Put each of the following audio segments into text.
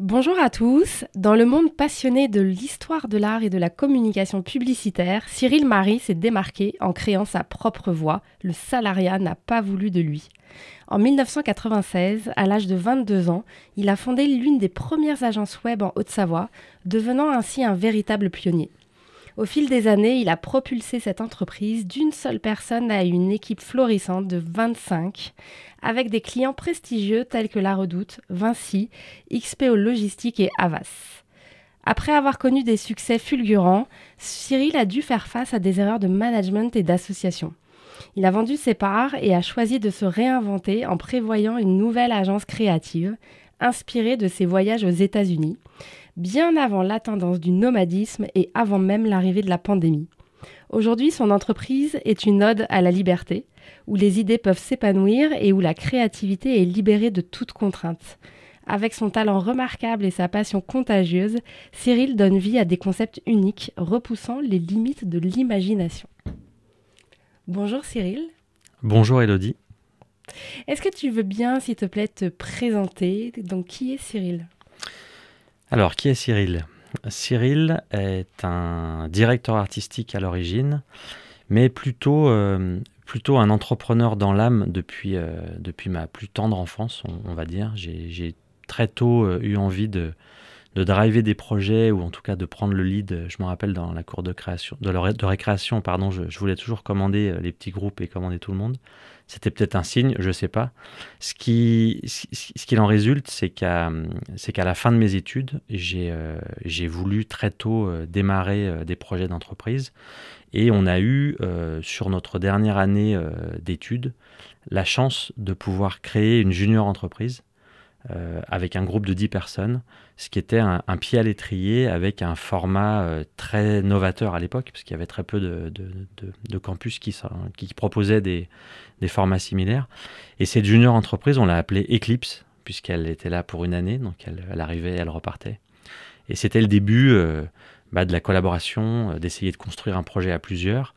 Bonjour à tous. Dans le monde passionné de l'histoire de l'art et de la communication publicitaire, Cyril Marie s'est démarqué en créant sa propre voix. Le salariat n'a pas voulu de lui. En 1996, à l'âge de 22 ans, il a fondé l'une des premières agences web en Haute-Savoie, devenant ainsi un véritable pionnier. Au fil des années, il a propulsé cette entreprise d'une seule personne à une équipe florissante de 25, avec des clients prestigieux tels que La Redoute, Vinci, XPO Logistique et Avas. Après avoir connu des succès fulgurants, Cyril a dû faire face à des erreurs de management et d'association. Il a vendu ses parts et a choisi de se réinventer en prévoyant une nouvelle agence créative, inspirée de ses voyages aux États-Unis, bien avant la tendance du nomadisme et avant même l'arrivée de la pandémie. Aujourd'hui, son entreprise est une ode à la liberté, où les idées peuvent s'épanouir et où la créativité est libérée de toute contrainte. Avec son talent remarquable et sa passion contagieuse, Cyril donne vie à des concepts uniques, repoussant les limites de l'imagination. Bonjour Cyril. Bonjour Elodie. Est-ce que tu veux bien, s'il te plaît, te présenter? Donc, qui est Cyril? Alors, qui est Cyril? Cyril est un directeur artistique à l'origine, mais plutôt, euh, un entrepreneur dans l'âme depuis, euh, depuis ma plus tendre enfance, on, va dire. J'ai très tôt euh, eu envie de, de driver des projets ou en tout cas de prendre le lead. Je me rappelle dans la cour de création, de, de récréation, pardon, je, voulais toujours commander les petits groupes et commander tout le monde. C'était peut-être un signe, je ne sais pas. Ce qui, ce qu'il en résulte, c'est qu'à, qu'à la fin de mes études, j'ai, euh, voulu très tôt euh, démarrer euh, des projets d'entreprise. Et on a eu, sur notre dernière année d'études, la chance de pouvoir créer une junior entreprise euh, avec un groupe de 10 personnes, ce qui était un, pied à l'étrier avec un format euh, très novateur à l'époque, parce qu'il y avait très peu de, campus qui, proposaient des, des, formats similaires. Et cette junior entreprise, on l'a appelée Eclipse, puisqu'elle était là pour une année, donc elle, elle arrivait, elle repartait. Et c'était le début euh, bah, de la collaboration, d'essayer de construire un projet à plusieurs.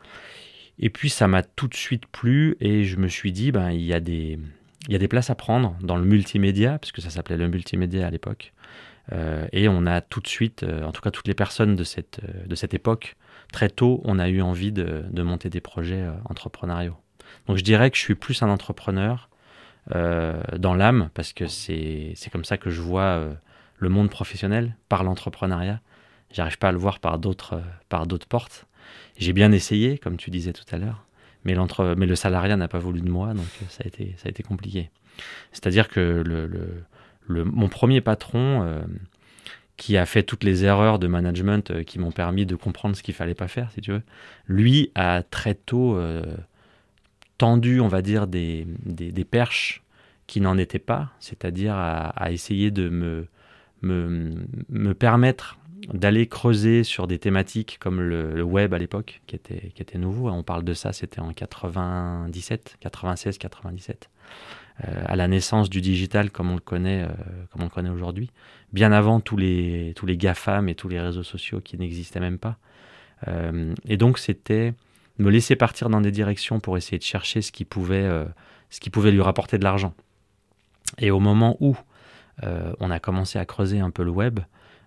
Et puis ça m'a tout de suite plu et je me suis dit, ben, il y a des, il y a des places à prendre dans le multimédia, puisque ça s'appelait le multimédia à l'époque. Euh, et on a tout de suite, euh, en tout cas toutes les personnes de cette, euh, de cette époque, très tôt, on a eu envie de, de monter des projets entrepreneuriaux. Donc je dirais que je suis plus un entrepreneur dans l'âme, parce que c'est comme ça que je vois le monde professionnel, par l'entrepreneuriat. J'arrive pas à le voir par d'autres portes. J'ai bien essayé, comme tu disais tout à l'heure mais, le salariat n'a pas voulu de moi, donc euh, ça a été, compliqué. C'est-à-dire que le, mon premier patron, euh, qui a fait toutes les erreurs de management euh, qui m'ont permis de comprendre ce qu'il fallait pas faire, si tu veux, lui a très tôt tendu, on va dire, des, perches qui n'en étaient pas, c'est-à-dire à, essayer de me permettre d'aller creuser sur des thématiques comme le, web à l'époque, qui était, qui était nouveau. On parle de ça, c'était en 97, 96, 97, à la naissance du digital comme on le connaît, euh, connaît aujourd'hui, bien avant tous les, tous les GAFAM et tous les réseaux sociaux qui n'existaient même pas. Euh, et donc c'était me laisser partir dans des directions pour essayer de chercher ce qui pouvait, euh, ce qui pouvait lui rapporter de l'argent. Et au moment où on a commencé à creuser un peu le web, euh,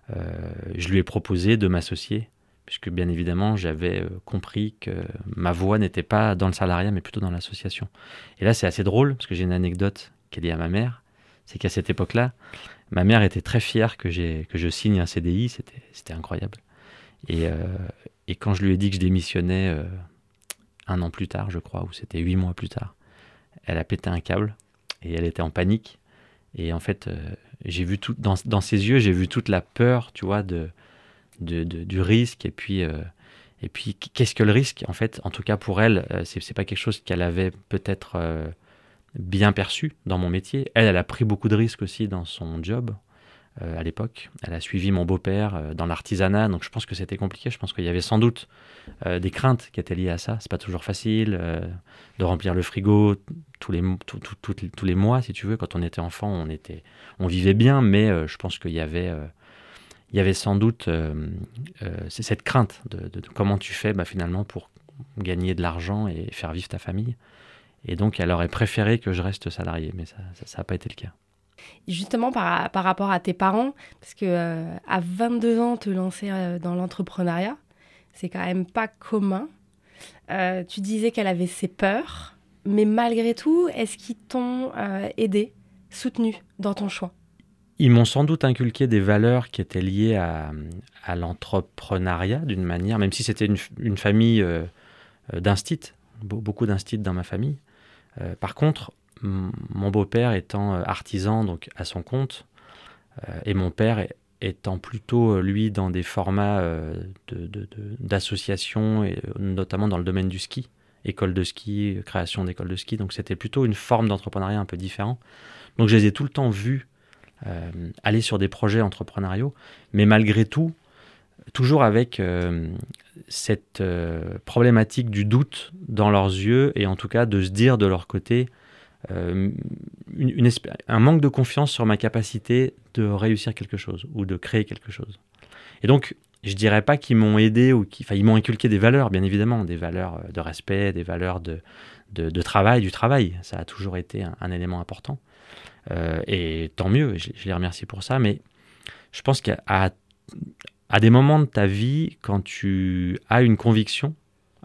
je lui ai proposé de m'associer, puisque bien évidemment j'avais euh, compris que ma voix n'était pas dans le salariat, mais plutôt dans l'association. Et là c'est assez drôle, parce que j'ai une anecdote qui est liée à ma mère, c'est qu'à cette époque-là, ma mère était très fière que, je signe un CDI, c'était incroyable. Et, euh, et, quand je lui ai dit que je démissionnais un an plus tard, je crois, ou c'était huit mois plus tard. Elle a pété un câble et elle était en panique. Et en fait, euh, j'ai vu tout dans, ses yeux, j'ai vu toute la peur, tu vois, de, du risque. Et puis, euh, et puis, qu'est-ce que le risque En fait, en tout cas pour elle, euh, c'est pas quelque chose qu'elle avait peut-être bien perçu dans mon métier. Elle, elle a pris beaucoup de risques aussi dans son job. À l'époque. Elle a suivi mon beau-père dans l'artisanat, donc je pense que c'était compliqué. Je pense qu'il y avait sans doute des craintes qui étaient liées à ça. C'est pas toujours facile de remplir le frigo tous les, tous les mois, si tu veux. Quand on était enfant, on, était, on vivait bien, mais je pense qu'il y avait il y avait sans doute euh, euh, cette crainte de, comment tu fais bah, finalement pour gagner de l'argent et faire vivre ta famille. Et donc, elle aurait préféré que je reste salarié, mais ça n'a pas été le cas. Justement, par, par, rapport à tes parents, parce que euh, à 22 ans, te lancer dans l'entrepreneuriat, c'est quand même pas commun. tu disais qu'elle avait ses peurs, mais malgré tout, est-ce qu'ils t'ont aidé, soutenu dans ton choix? Ils m'ont sans doute inculqué des valeurs qui étaient liées à, l'entrepreneuriat d'une manière, même si c'était une, famille euh, euh d'instit, beaucoup d'instit dans ma famille. Euh, par contre, mon beau-père étant euh, artisan, donc à son compte, et mon père étant plutôt, lui, dans des formats d'associations, de, notamment dans le domaine du ski, école de ski, création d'école de ski. Donc c'était plutôt une forme d'entrepreneuriat un peu différent. Donc je les ai tout le temps vus euh, aller sur des projets entrepreneuriaux, mais malgré tout, toujours avec euh, cette euh, problématique du doute dans leurs yeux et en tout cas de se dire de leur côté une, un manque de confiance sur ma capacité de réussir quelque chose ou de créer quelque chose. Et donc, je dirais pas qu'ils m'ont aidé ou qu'ils ils m'ont inculqué des valeurs, bien évidemment, des valeurs de respect, des valeurs de, de, travail, du travail. Ça a toujours été un élément important. Euh, et tant mieux, je, les remercie pour ça. Mais je pense qu'à à des moments de ta vie, quand tu as une conviction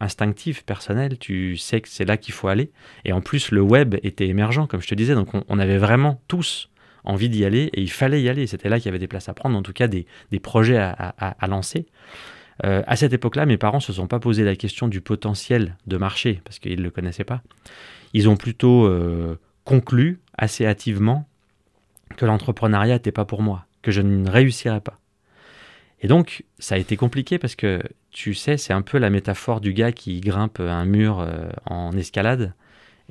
instinctive, personnelle, tu sais que c'est là qu'il faut aller. Et en plus, le web était émergent, comme je te disais. Donc on, avait vraiment tous envie d'y aller et il fallait y aller. C'était là qu'il y avait des places à prendre, en tout cas des, des projets à, à, lancer. Euh, à cette époque-là, mes parents se sont pas posé la question du potentiel de marché parce qu'ils ne le connaissaient pas. Ils ont plutôt euh, conclu assez hâtivement que l'entrepreneuriat n'était pas pour moi, que je ne réussirais pas. Et donc, ça a été compliqué parce que, tu sais, c'est un peu la métaphore du gars qui grimpe un mur euh, en escalade.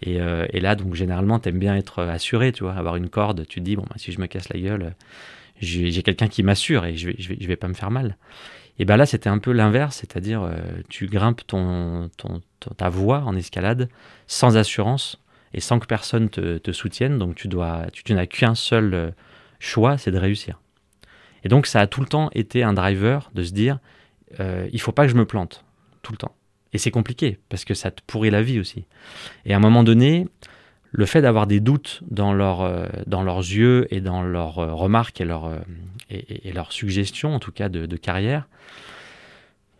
Euh, et, là, donc, généralement, tu aimes bien être assuré, tu vois, avoir une corde. Tu te dis, bon, bah, si je me casse la gueule, j'ai quelqu'un qui m'assure et je vais, je, vais, pas me faire mal. Et bien là, c'était un peu l'inverse, c'est-à-dire, euh, tu grimpes ton, ta voie en escalade sans assurance et sans que personne te, soutienne. Donc tu dois, tu, n'as qu'un seul choix, c'est de réussir. Et donc ça a tout le temps été un driver de se dire, euh, il faut pas que je me plante tout le temps. Et c'est compliqué parce que ça te pourrit la vie aussi. Et à un moment donné, le fait d'avoir des doutes dans, leur, euh, dans leurs yeux et dans leurs remarques et, leur, et, leurs suggestions, en tout cas de carrière,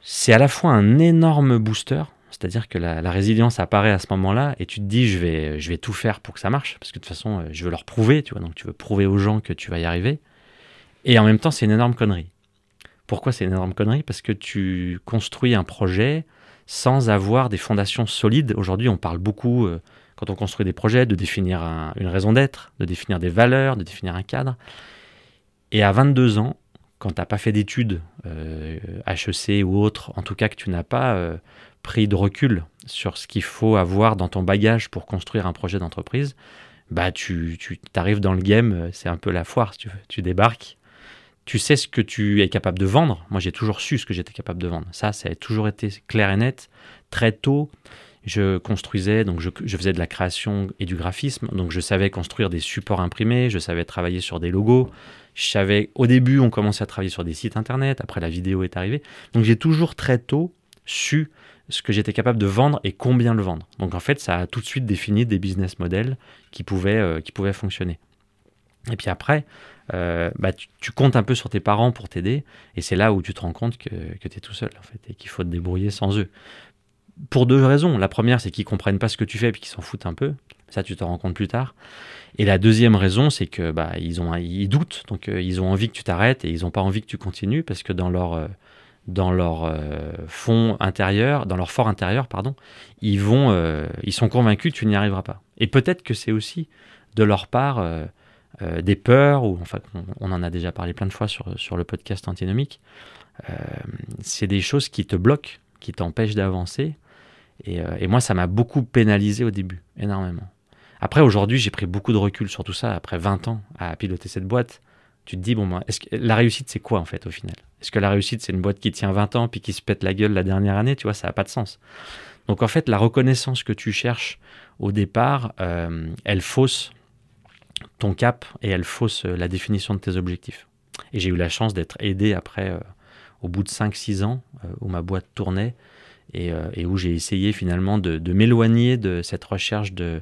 c'est à la fois un énorme booster c'est-à-dire que la, résilience apparaît à ce moment-là et tu te dis je vais, je vais tout faire pour que ça marche parce que de toute façon euh, je veux leur prouver, tu vois, donc tu veux prouver aux gens que tu vas y arriver. Et en même temps c'est une énorme connerie. Pourquoi c'est une énorme connerie? Parce que tu construis un projet sans avoir des fondations solides. Aujourd'hui on parle beaucoup euh, quand on construit des projets de définir une raison d'être, de définir des valeurs, de définir un cadre. Et à 22 ans, quand tu n'as pas fait d'études, HEC euh, ou autre, en tout cas que tu n'as pas pris de recul sur ce qu'il faut avoir dans ton bagage pour construire un projet d'entreprise, bah tu, tu arrives dans le game, euh, c'est un peu la foire. Tu débarques, tu sais ce que tu es capable de vendre. Moi, j'ai toujours su ce que j'étais capable de vendre. Ça, ça a toujours été clair et net. Très tôt, je construisais, donc je, faisais de la création et du graphisme, donc je savais construire des supports imprimés, je savais travailler sur des logos. Je au début, on commençait à travailler sur des sites internet, après la vidéo est arrivée. Donc j'ai toujours très tôt su ce que j'étais capable de vendre et combien le vendre. Donc en fait, ça a tout de suite défini des business models qui pouvaient, euh, qui pouvaient fonctionner. Et puis après, euh, bah, tu, comptes un peu sur tes parents pour t'aider, et c'est là où tu te rends compte que, que tu es tout seul, en fait, et qu'il faut te débrouiller sans eux. Pour deux raisons. La première, c'est qu'ils comprennent pas ce que tu fais et qu'ils s'en foutent un peu. Ça, tu te rends compte plus tard. Et la deuxième raison, c'est que bah, ils, ont, ils doutent, donc euh, ils ont envie que tu t'arrêtes et ils n'ont pas envie que tu continues parce que dans leur dans leur euh, fond intérieur, dans leur fort intérieur, pardon, ils vont, euh, ils sont convaincus que tu n'y arriveras pas. Et peut-être que c'est aussi de leur part euh, des peurs, ou enfin, on, en a déjà parlé plein de fois sur, sur le podcast antinomique. c'est des choses qui te bloquent, qui t'empêchent d'avancer. Et, et, moi, ça m'a beaucoup pénalisé au début, énormément. Après, aujourd'hui, j'ai pris beaucoup de recul sur tout ça, après 20 ans à piloter cette boîte tu te dis, bon, est-ce que la réussite, c'est quoi en fait au final? Est-ce que la réussite, c'est une boîte qui tient 20 ans puis qui se pète la gueule la dernière année? Tu vois, ça n'a pas de sens. Donc en fait, la reconnaissance que tu cherches au départ, euh, elle fausse ton cap et elle fausse euh, la définition de tes objectifs. Et j'ai eu la chance d'être aidé après, euh, au bout de 5-6 ans, où ma boîte tournait et, où j'ai essayé finalement de, de m'éloigner de cette recherche de,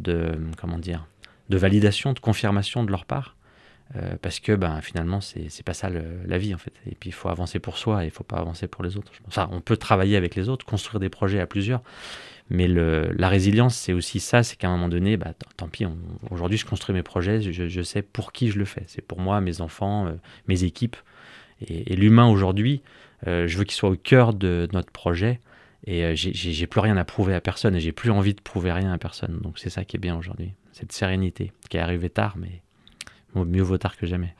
de, comment dire, de validation, de confirmation de leur part euh, parce que ben, finalement, c'est pas ça la vie en fait. Et puis il faut avancer pour soi et il faut pas avancer pour les autres. Enfin, on peut travailler avec les autres, construire des projets à plusieurs, mais le, la résilience, c'est aussi ça c'est qu'à un moment donné, bah, tant pis, aujourd'hui je construis mes projets, je, sais pour qui je le fais. C'est pour moi, mes enfants, euh, mes équipes. Et, l'humain aujourd'hui, euh, je veux qu'il soit au cœur de notre projet. Et j'ai plus rien à prouver à personne et j'ai plus envie de prouver rien à personne. Donc c'est ça qui est bien aujourd'hui. Cette sérénité qui est arrivée tard, mais mieux vaut tard que jamais.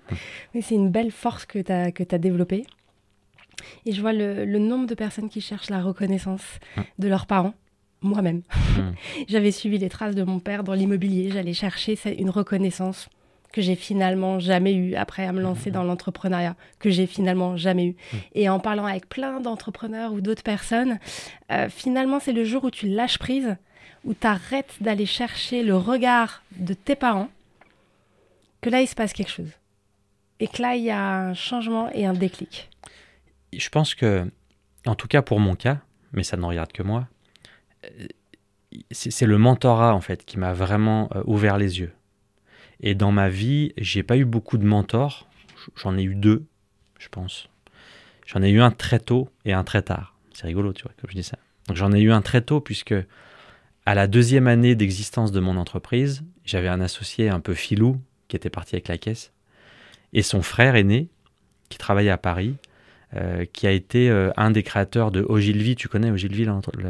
Mais c'est une belle force que tu as, que as développée. Et je vois le, nombre de personnes qui cherchent la reconnaissance de leurs parents. Moi-même. J'avais suivi les traces de mon père dans l'immobilier. J'allais chercher une reconnaissance que j'ai finalement jamais eue après à me lancer dans l'entrepreneuriat, que j'ai finalement jamais eu. Et en parlant avec plein d'entrepreneurs ou d'autres personnes, euh, finalement, c'est le jour où tu lâches prise, où tu arrêtes d'aller chercher le regard de tes parents que là, il se passe quelque chose. Et que là, il y a un changement et un déclic. Je pense que, en tout cas pour mon cas, mais ça ne regarde que moi, c'est le mentorat en fait qui m'a vraiment euh, ouvert les yeux. Et dans ma vie, j'ai pas eu beaucoup de mentors. J'en ai eu deux, je pense. J'en ai eu un très tôt et un très tard. C'est rigolo, tu vois, comme je dis ça. Donc j'en ai eu un très tôt puisque à la deuxième année d'existence de mon entreprise, j'avais un associé un peu filou qui était parti avec la caisse, et son frère aîné, qui travaillait à Paris, euh, qui a été euh, un des créateurs de Ogilvy. Tu connais Ogilvy,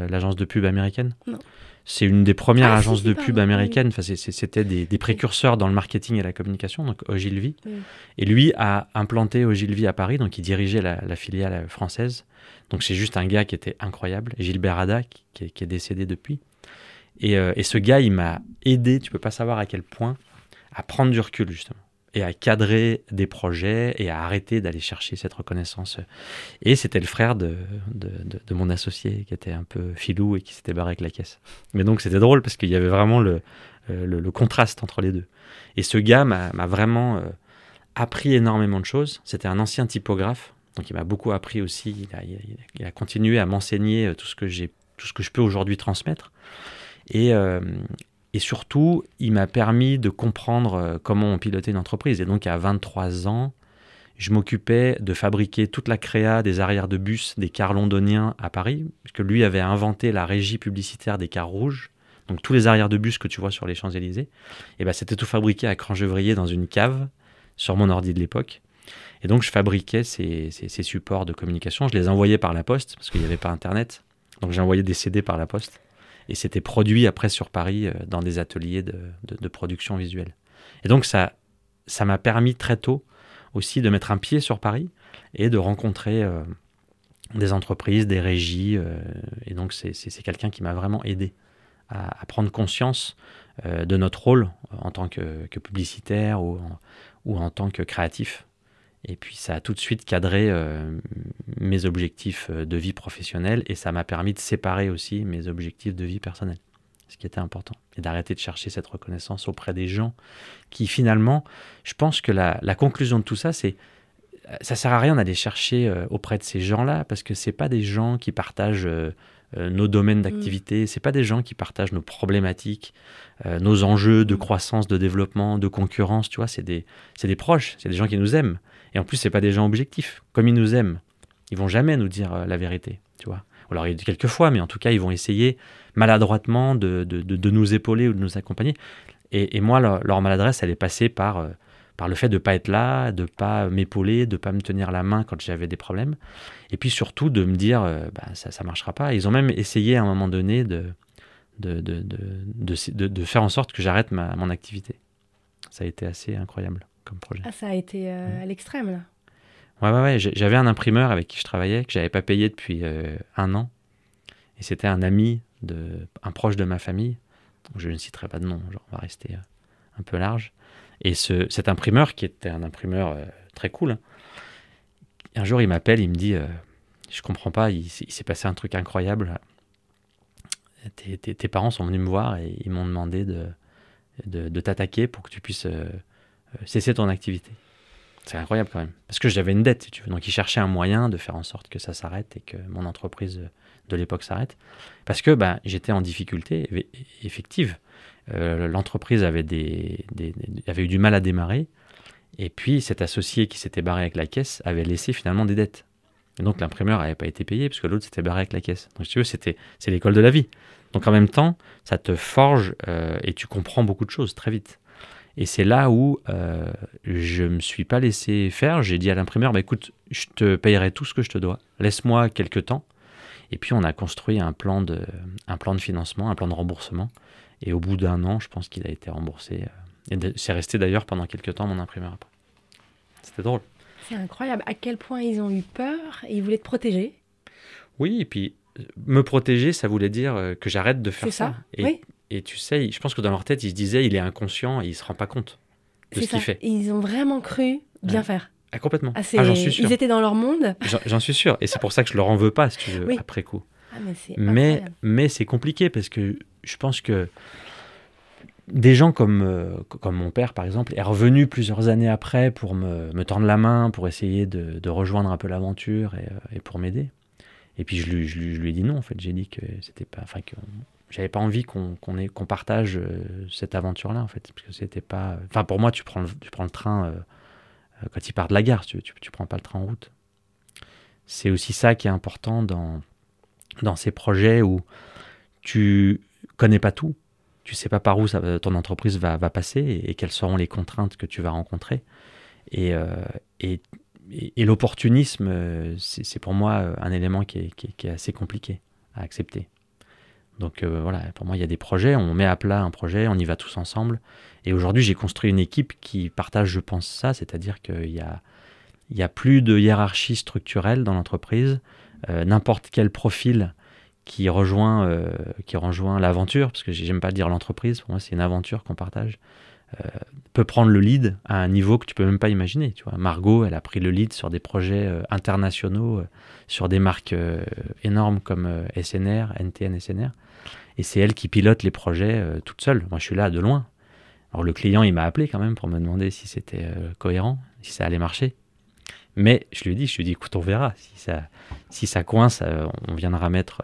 l'agence de pub américaine? Non. C'est une des premières ah, agences de pub américaines. Enfin, C'était des, précurseurs dans le marketing et la communication, donc Ogilvy. Et lui a implanté Ogilvy à Paris, donc il dirigeait la, filiale française. Donc c'est juste un gars qui était incroyable, Gilbert Ada, qui, est, décédé depuis. Et, euh, et, ce gars, il m'a aidé, tu peux pas savoir à quel point, à prendre du recul justement et à cadrer des projets et à arrêter d'aller chercher cette reconnaissance. Et c'était le frère de, de, mon associé qui était un peu filou et qui s'était barré avec la caisse. Mais donc c'était drôle parce qu'il y avait vraiment le, euh, le, contraste entre les deux. Et ce gars m'a vraiment euh, appris énormément de choses. C'était un ancien typographe, donc il m'a beaucoup appris aussi. Il a, il a, continué à m'enseigner euh, tout ce que j'ai, tout ce que je peux aujourd'hui transmettre. Et, et surtout, il m'a permis de comprendre euh, comment on pilotait une entreprise. Et donc, à 23 ans, je m'occupais de fabriquer toute la créa des arrières de bus des cars londoniens à Paris, puisque lui avait inventé la régie publicitaire des cars rouges. Donc, tous les arrières de bus que tu vois sur les Champs-Élysées, et ben, c'était tout fabriqué à Crangevrier dans une cave sur mon ordi de l'époque. Et donc, je fabriquais ces, supports de communication. Je les envoyais par la poste, parce qu'il n'y avait pas Internet. Donc, j'ai envoyé des CD par la poste et c'était produit après sur Paris euh, dans des ateliers de, production visuelle. Et donc ça ça m'a permis très tôt aussi de mettre un pied sur Paris et de rencontrer euh, des entreprises, des régies. Euh, et donc c'est quelqu'un qui m'a vraiment aidé à, prendre conscience de notre rôle en tant que, publicitaire ou ou en tant que créatif et puis ça a tout de suite cadré euh, mes objectifs euh, de vie professionnelle et ça m'a permis de séparer aussi mes objectifs de vie personnelle, ce qui était important. Et d'arrêter de chercher cette reconnaissance auprès des gens qui finalement, je pense que la, conclusion de tout ça, c'est ça sert à rien d'aller chercher euh, auprès de ces gens-là parce que c'est pas des gens qui partagent nos domaines mm. d'activité, c'est pas des gens qui partagent nos problématiques, nos enjeux de mm. croissance, de développement, de concurrence, tu vois, c'est des, des proches, c'est des gens qui nous aiment. Et en plus, c'est pas des gens objectifs. Comme ils nous aiment, ils vont jamais nous dire euh, la vérité, tu vois. Alors, il y a quelques fois, mais en tout cas, ils vont essayer maladroitement de, de, de, nous épauler ou de nous accompagner. Et, et moi, leur, maladresse, elle est passée par, euh, par le fait de ne pas être là, de ne pas m'épauler, de ne pas me tenir la main quand j'avais des problèmes. Et puis surtout de me dire, bah, ça ne marchera pas. Ils ont même essayé à un moment donné de, de, de, de, de faire en sorte que j'arrête mon activité. Ça a été assez incroyable comme projet. Ah, ça a été euh, à l'extrême, là Ouais, ouais, ouais. J'avais un imprimeur avec qui je travaillais, que j'avais pas payé depuis euh, un an. Et c'était un ami, de, un proche de ma famille. Je ne citerai pas de nom, genre, on va rester euh, un peu large. Et ce, cet imprimeur, qui était un imprimeur très cool, hein, un jour il m'appelle, il me dit Je comprends pas, il, s'est passé un truc incroyable. Tes, parents sont venus me voir et ils m'ont demandé de, de, t'attaquer pour que tu puisses euh, cesser ton activité. C'est incroyable quand même. Parce que j'avais une dette. Donc, il cherchait un moyen de faire en sorte que ça s'arrête et que mon entreprise de l'époque s'arrête. Parce que ben, j'étais en difficulté effective. Euh, l'entreprise avait, eu du mal à démarrer. Et puis, cet associé qui s'était barré avec la caisse avait laissé finalement des dettes. Et donc, l'imprimeur n'avait pas été payé puisque l'autre s'était barré avec la caisse. Donc, si tu veux, c'est l'école de la vie. Donc, en même temps, ça te forge euh, et tu comprends beaucoup de choses très vite. Et c'est là où euh, je ne me suis pas laissé faire. J'ai dit à l'imprimeur, bah, écoute, je te payerai tout ce que je te dois. Laisse-moi quelques temps. Et puis on a construit un plan de, un plan de financement, un plan de remboursement. Et au bout d'un an, je pense qu'il a été remboursé. Euh, et c'est resté d'ailleurs pendant quelques temps mon imprimeur après. C'était drôle. C'est incroyable à quel point ils ont eu peur et ils voulaient te protéger. Oui, et puis euh, me protéger, ça voulait dire que j'arrête de faire ça. Et, oui. Et tu sais, je pense que dans leur tête, ils se disaient, il est inconscient et il se rend pas compte de ce qu'il fait. Et ils ont vraiment cru bien faire. Ah, complètement. Ah, ah, j'en suis sûr. Ils étaient dans leur monde. J'en suis sûr. Et c'est pour ça que je leur en veux pas, si tu veux, après coup. Ah, mais mais, c'est compliqué parce que je pense que des gens comme, euh, comme mon père, par exemple, est revenu plusieurs années après pour me, me tendre la main, pour essayer de, de rejoindre un peu l'aventure et, euh, et, pour m'aider. Et puis je lui, je, lui, je lui, ai dit non, en fait. J'ai dit que c'était pas. Enfin, que j'avais pas envie qu'on qu'on partage euh, cette aventure-là, en fait. Parce que c'était pas. Enfin, pour moi, tu prends le, tu prends le train euh, quand il part de la gare, tu, tu prends pas le train en route. C'est aussi ça qui est important dans, dans ces projets où tu connais pas tout. Tu sais pas par où ton entreprise va, va passer et, quelles seront les contraintes que tu vas rencontrer. Et, et, et, l'opportunisme, c'est pour moi un élément qui, qui est assez compliqué à accepter. Donc euh, voilà, pour moi, il y a des projets, on met à plat un projet, on y va tous ensemble. Et aujourd'hui, j'ai construit une équipe qui partage, je pense, ça, c'est-à-dire qu'il y a, a plus de hiérarchie structurelle dans l'entreprise. Euh, n'importe quel profil qui rejoint, euh, rejoint l'aventure, parce que j'aime pas dire l'entreprise, pour moi, c'est une aventure qu'on partage, peut prendre le lead à un niveau que tu peux même pas imaginer. Tu vois, Margot, elle a pris le lead sur des projets internationaux, sur des marques énormes comme SNR, NTN, SNR et c'est elle qui pilote les projets euh, toute seule. Moi, je suis là de loin. Alors le client, il m'a appelé quand même pour me demander si c'était euh, cohérent, si ça allait marcher. Mais je lui ai dit, je lui ai dit, écoute, on verra. Si ça, si ça coince, euh, on viendra mettre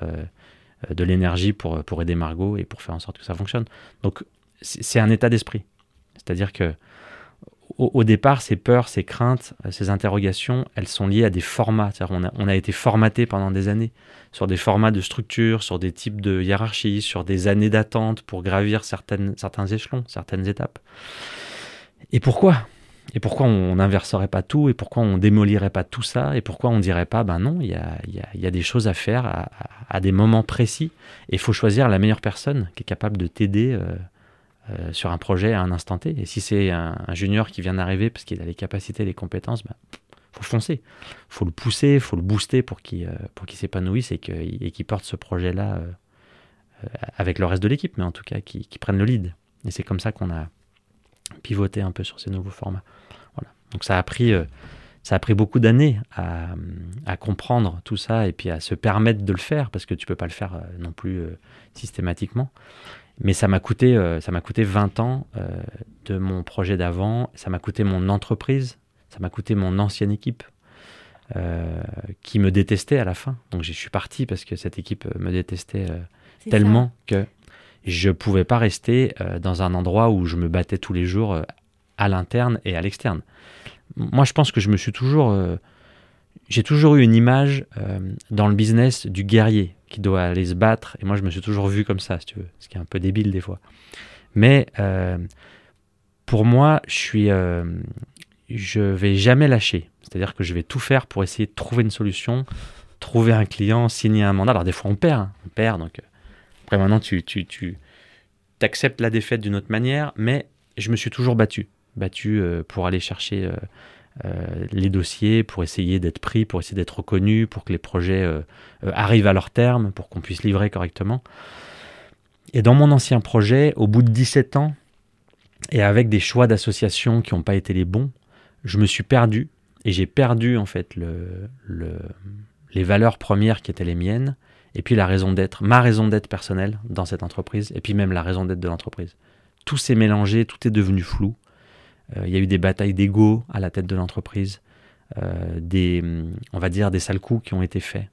de l'énergie pour, pour aider Margot et pour faire en sorte que ça fonctionne. Donc c'est un état d'esprit. C'est-à-dire que au, départ, ces peurs, ces craintes, euh, ces interrogations, elles sont liées à des formats. On a, a, été formaté pendant des années sur des formats de structure, sur des types de hiérarchie, sur des années d'attente pour gravir certains échelons, certaines étapes. Et pourquoi? Et pourquoi on n'inverserait pas tout? Et pourquoi on démolirait pas tout ça? Et pourquoi on dirait pas, ben non, il y a, des choses à faire à, à, des moments précis. Et il faut choisir la meilleure personne qui est capable de t'aider. Euh, euh, sur un projet à un instant T. Et si c'est un, junior qui vient d'arriver parce qu'il a les capacités, les compétences, il bah, faut foncer. faut le pousser, il faut le booster pour qu'il euh, qu'il s'épanouisse et qu'il porte ce projet-là euh, avec le reste de l'équipe, mais en tout cas qui, prenne le lead. Et c'est comme ça qu'on a pivoté un peu sur ces nouveaux formats. Voilà. Donc ça a pris, ça a pris beaucoup d'années à, comprendre tout ça et puis à se permettre de le faire parce que tu peux pas le faire non plus systématiquement. Mais ça m'a coûté, euh, ça m'a coûté 20 ans euh, de mon projet d'avant, ça m'a coûté mon entreprise, ça m'a coûté mon ancienne équipe euh, qui me détestait à la fin. Donc je suis parti parce que cette équipe me détestait tellement que je pouvais pas rester dans un endroit où je me battais tous les jours à l'interne et à l'externe. Moi, je pense que je me suis toujours j'ai toujours eu une image euh, dans le business du guerrier qui doit aller se battre. Et moi, je me suis toujours vu comme ça, si tu veux, ce qui est un peu débile des fois. Mais euh, pour moi, je suis, euh, je vais jamais lâcher. C'est-à-dire que je vais tout faire pour essayer de trouver une solution, trouver un client, signer un mandat. Alors des fois on perd, hein. on perd. Donc euh, après maintenant tu, tu, tu acceptes la défaite d'une autre manière, mais je me suis toujours battu, battu pour aller chercher les dossiers, pour essayer d'être pris, pour essayer d'être reconnu, pour que les projets arrivent à leur terme, pour qu'on puisse livrer correctement. Et dans mon ancien projet, au bout de 17 ans, et avec des choix d'association qui n'ont pas été les bons, je me suis perdu et j'ai perdu en fait le, les valeurs premières qui étaient les miennes et puis la raison d'être, ma raison d'être personnelle dans cette entreprise et puis même la raison d'être de l'entreprise. Tout s'est mélangé, tout est devenu flou. Euh, il y a eu des batailles d'ego à la tête de l'entreprise, euh, des, on va dire, des sales coups qui ont été faits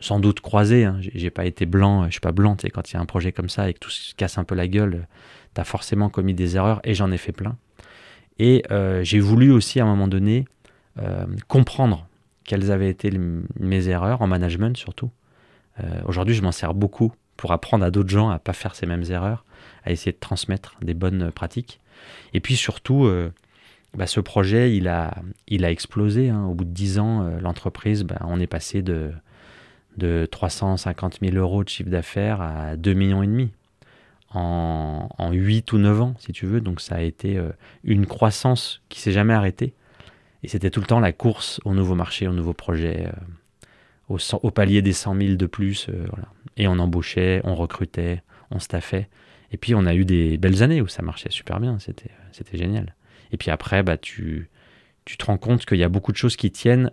sans doute croisés. Hein. J'ai pas été blanc, je suis pas blanc. Quand il y a un projet comme ça et que tout se casse un peu la gueule, tu as forcément commis des erreurs et j'en ai fait plein. Et euh, j'ai voulu aussi à un moment donné comprendre quelles avaient été mes erreurs en management surtout. Aujourd'hui, je m'en sers beaucoup pour apprendre à d'autres gens à pas faire ces mêmes erreurs, à essayer de transmettre des bonnes pratiques. Et puis surtout, bah, ce projet, il a, explosé. Hein. Au bout de 10 ans, l'entreprise, bah, on est passé de, de 350 000 euros de chiffre d'affaires à 2 millions et demi en, en 8 ou 9 ans, si tu veux. Donc ça a été euh, une croissance qui s'est jamais arrêtée. Et c'était tout le temps la course au nouveau marché, au nouveau projet, euh, au, palier des 100 000 de plus. Euh. Et on embauchait, on recrutait, on staffait. Et puis on a eu des belles années où ça marchait super bien, c'était, c'était génial. Et puis après, bah, tu, tu te rends compte qu'il y a beaucoup de choses qui tiennent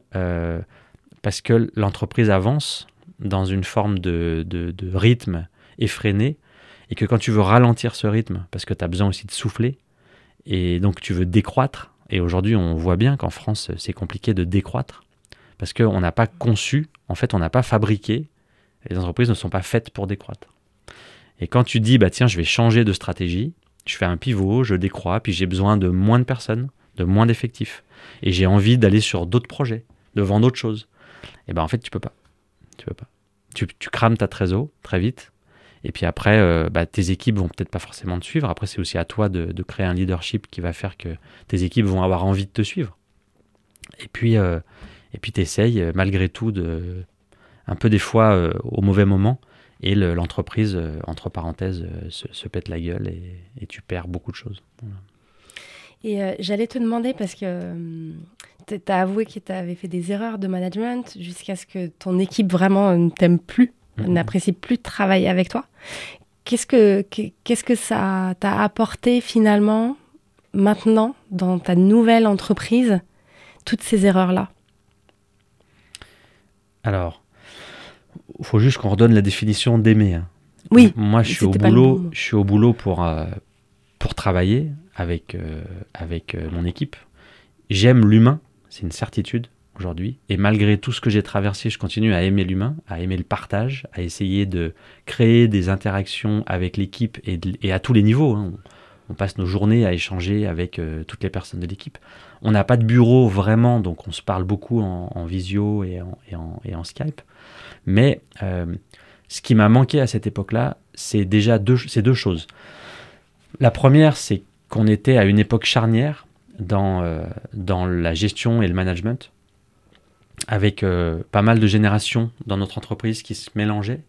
parce que l'entreprise avance dans une forme de, de, de rythme effréné et que quand tu veux ralentir ce rythme, parce que tu as besoin aussi de souffler, et donc tu veux décroître, et aujourd'hui on voit bien qu'en France c'est compliqué de décroître, parce qu'on n'a pas conçu, en fait on n'a pas fabriqué, les entreprises ne sont pas faites pour décroître. Et quand tu dis, bah tiens, je vais changer de stratégie, je fais un pivot, je décroît, puis j'ai besoin de moins de personnes, de moins d'effectifs, et j'ai envie d'aller sur d'autres projets, de vendre d'autres choses, et ben en fait tu peux pas. Tu peux pas. Tu, crames ta trésor très vite, et puis après, euh, bah, tes équipes vont peut-être pas forcément te suivre. Après, c'est aussi à toi de, créer un leadership qui va faire que tes équipes vont avoir envie de te suivre. Et puis, euh, et puis euh, malgré tout de, un peu des fois au mauvais moment. Et l'entreprise, entre parenthèses, se, pète la gueule et, tu perds beaucoup de choses. Et j'allais te demander, parce que tu as avoué que tu avais fait des erreurs de management jusqu'à ce que ton équipe vraiment ne t'aime plus n'apprécie plus de travailler avec toi. Qu'est-ce que, qu'est-ce que ça t'a apporté finalement, maintenant, dans ta nouvelle entreprise, toutes ces erreurs-là? Alors, il faut juste qu'on redonne la définition d'aimer. Hein. Oui. Moi, je suis au boulot, je suis au boulot pour, euh, pour travailler avec, euh, avec euh, mon équipe. J'aime l'humain, c'est une certitude aujourd'hui. Et malgré tout ce que j'ai traversé, je continue à aimer l'humain, à aimer le partage, à essayer de créer des interactions avec l'équipe et, à tous les niveaux. Hein. On, passe nos journées à échanger avec toutes les personnes de l'équipe. On n'a pas de bureau vraiment, donc on se parle beaucoup en, visio et en, Skype. Mais euh, ce qui m'a manqué à cette époque-là, c'est déjà deux, ces deux choses. La première, c'est qu'on était à une époque charnière dans, euh, dans la gestion et le management avec euh, pas mal de générations dans notre entreprise qui se mélangeaient,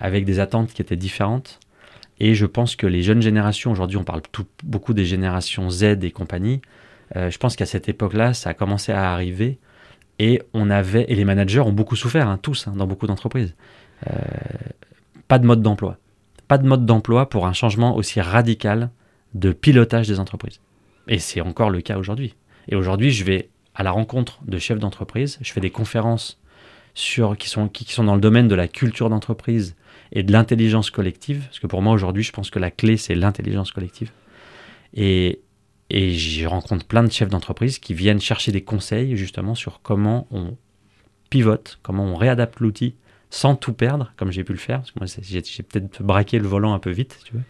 avec des attentes qui étaient différentes. Et je pense que les jeunes générations, aujourd'hui on parle beaucoup des générations Z et compagnie, je pense qu'à cette époque-là, ça a commencé à arriver et on avait, et les managers ont beaucoup souffert, hein, tous, hein, dans beaucoup d'entreprises. Euh, pas de mode d'emploi. Pas de mode d'emploi pour un changement aussi radical de pilotage des entreprises. Et c'est encore le cas aujourd'hui. Et aujourd'hui, je vais à la rencontre de chefs d'entreprise. Je fais des conférences sur, qui, sont, qui, sont dans le domaine de la culture d'entreprise et de l'intelligence collective. Parce que pour moi, aujourd'hui, je pense que la clé, c'est l'intelligence collective. Et, et j'y rencontre plein de chefs d'entreprise qui viennent chercher des conseils justement sur comment on pivote, comment on réadapte l'outil sans tout perdre, comme j'ai pu le faire. Parce que moi, j'ai, peut-être braqué le volant un peu vite, tu veux.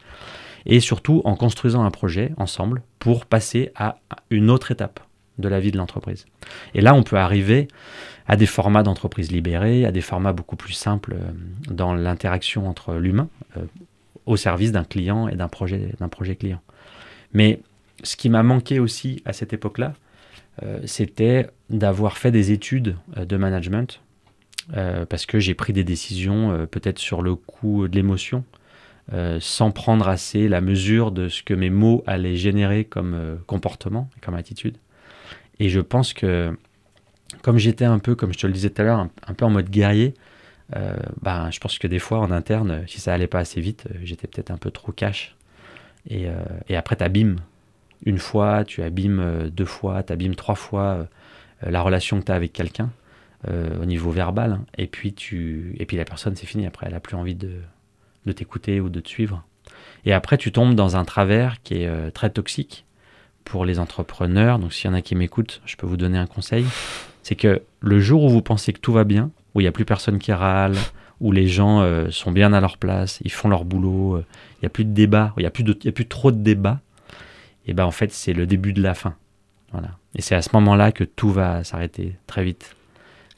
Et surtout en construisant un projet ensemble pour passer à une autre étape de la vie de l'entreprise. Et là, on peut arriver à des formats d'entreprise libérée, à des formats beaucoup plus simples euh, dans l'interaction entre l'humain euh, au service d'un client et d'un projet, d'un projet client. Mais ce qui m'a manqué aussi à cette époque-là, euh, c'était d'avoir fait des études euh, de management, euh, parce que j'ai pris des décisions peut-être sur le coup de l'émotion, sans prendre assez la mesure de ce que mes mots allaient générer comme comportement, comme attitude. Et je pense que, comme j'étais un peu, comme je te le disais tout à l'heure, un, peu en mode guerrier, ben, je pense que des fois en interne, si ça allait pas assez vite, j'étais peut-être un peu trop cash. Et, et après, t'abîmes une fois, tu abîmes euh, deux fois, tu abîmes trois fois euh, la relation que tu as avec quelqu'un euh, au niveau verbal. Hein. et, puis tu, et puis la personne, c'est fini. Après, elle n'a plus envie de, de t'écouter ou de te suivre. Et après, tu tombes dans un travers qui est très toxique pour les entrepreneurs. Donc, s'il y en a qui m'écoutent, je peux vous donner un conseil. C'est que le jour où vous pensez que tout va bien, où il n'y a plus personne qui râle, où les gens sont bien à leur place, ils font leur boulot, il n'y a plus de débat, il n'y a, plus a plus trop de débats, et ben en fait c'est le début de la fin. Voilà. Et c'est à ce moment-là que tout va s'arrêter très vite.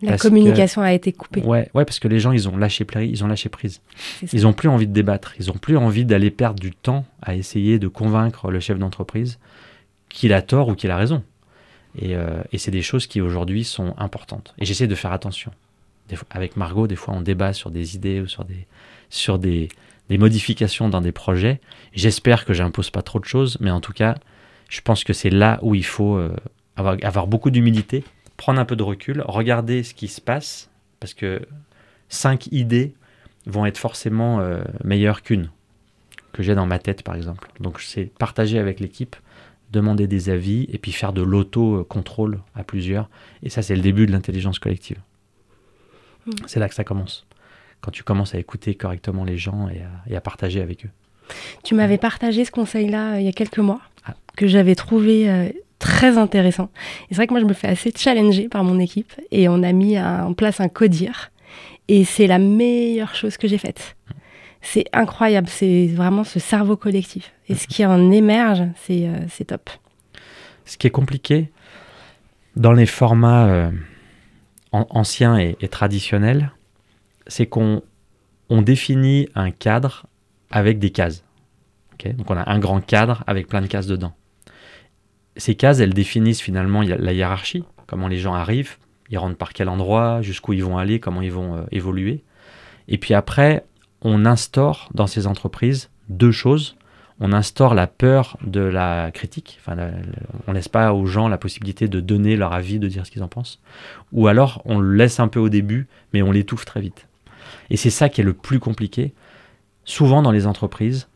La communication a été coupée. Ouais, ouais, parce que les gens ils ont lâché prise, ils ont lâché prise. Ils ont plus envie de débattre, ils ont plus envie d'aller perdre du temps à essayer de convaincre le chef d'entreprise qu'il a tort ou qu'il a raison. Et, euh, et c'est des choses qui aujourd'hui sont importantes. Et j'essaie de faire attention. avec Margot, des fois on débat sur des idées ou sur des, sur des, des modifications dans des projets. J'espère que j'impose pas trop de choses, mais en tout cas, je pense que c'est là où il faut euh, avoir, avoir, beaucoup d'humilité, prendre un peu de recul, regarder ce qui se passe, parce que cinq idées vont être forcément euh, meilleures qu'une que j'ai dans ma tête, par exemple. Donc, c'est partager avec l'équipe, demander des avis, et puis faire de l'auto-contrôle à plusieurs. Et ça, c'est le début de l'intelligence collective. Mmh. C'est là que ça commence quand tu commences à écouter correctement les gens et à, partager avec eux. Tu m'avais partagé ce conseil-là euh, il y a quelques mois, ah. que j'avais trouvé euh, très intéressant. Et c'est vrai que moi, je me fais assez challenger par mon équipe et on a mis en place un codir. Et c'est la meilleure chose que j'ai faite. C'est incroyable, c'est vraiment ce cerveau collectif. Et ce qui en émerge, c'est euh, top. Ce qui est compliqué dans les formats anciens et, et traditionnels, c'est qu'on on définit un cadre avec des cases. Donc on a un grand cadre avec plein de cases dedans. Ces cases, elles définissent finalement la hiérarchie, comment les gens arrivent, ils rentrent par quel endroit, jusqu'où ils vont aller, comment ils vont euh, évoluer. Et puis après, on instaure dans ces entreprises deux choses. On instaure la peur de la critique, enfin, on laisse pas aux gens la possibilité de donner leur avis, de dire ce qu'ils en pensent. Ou alors on le laisse un peu au début, mais on l'étouffe très vite. Et c'est ça qui est le plus compliqué. Souvent dans les entreprises,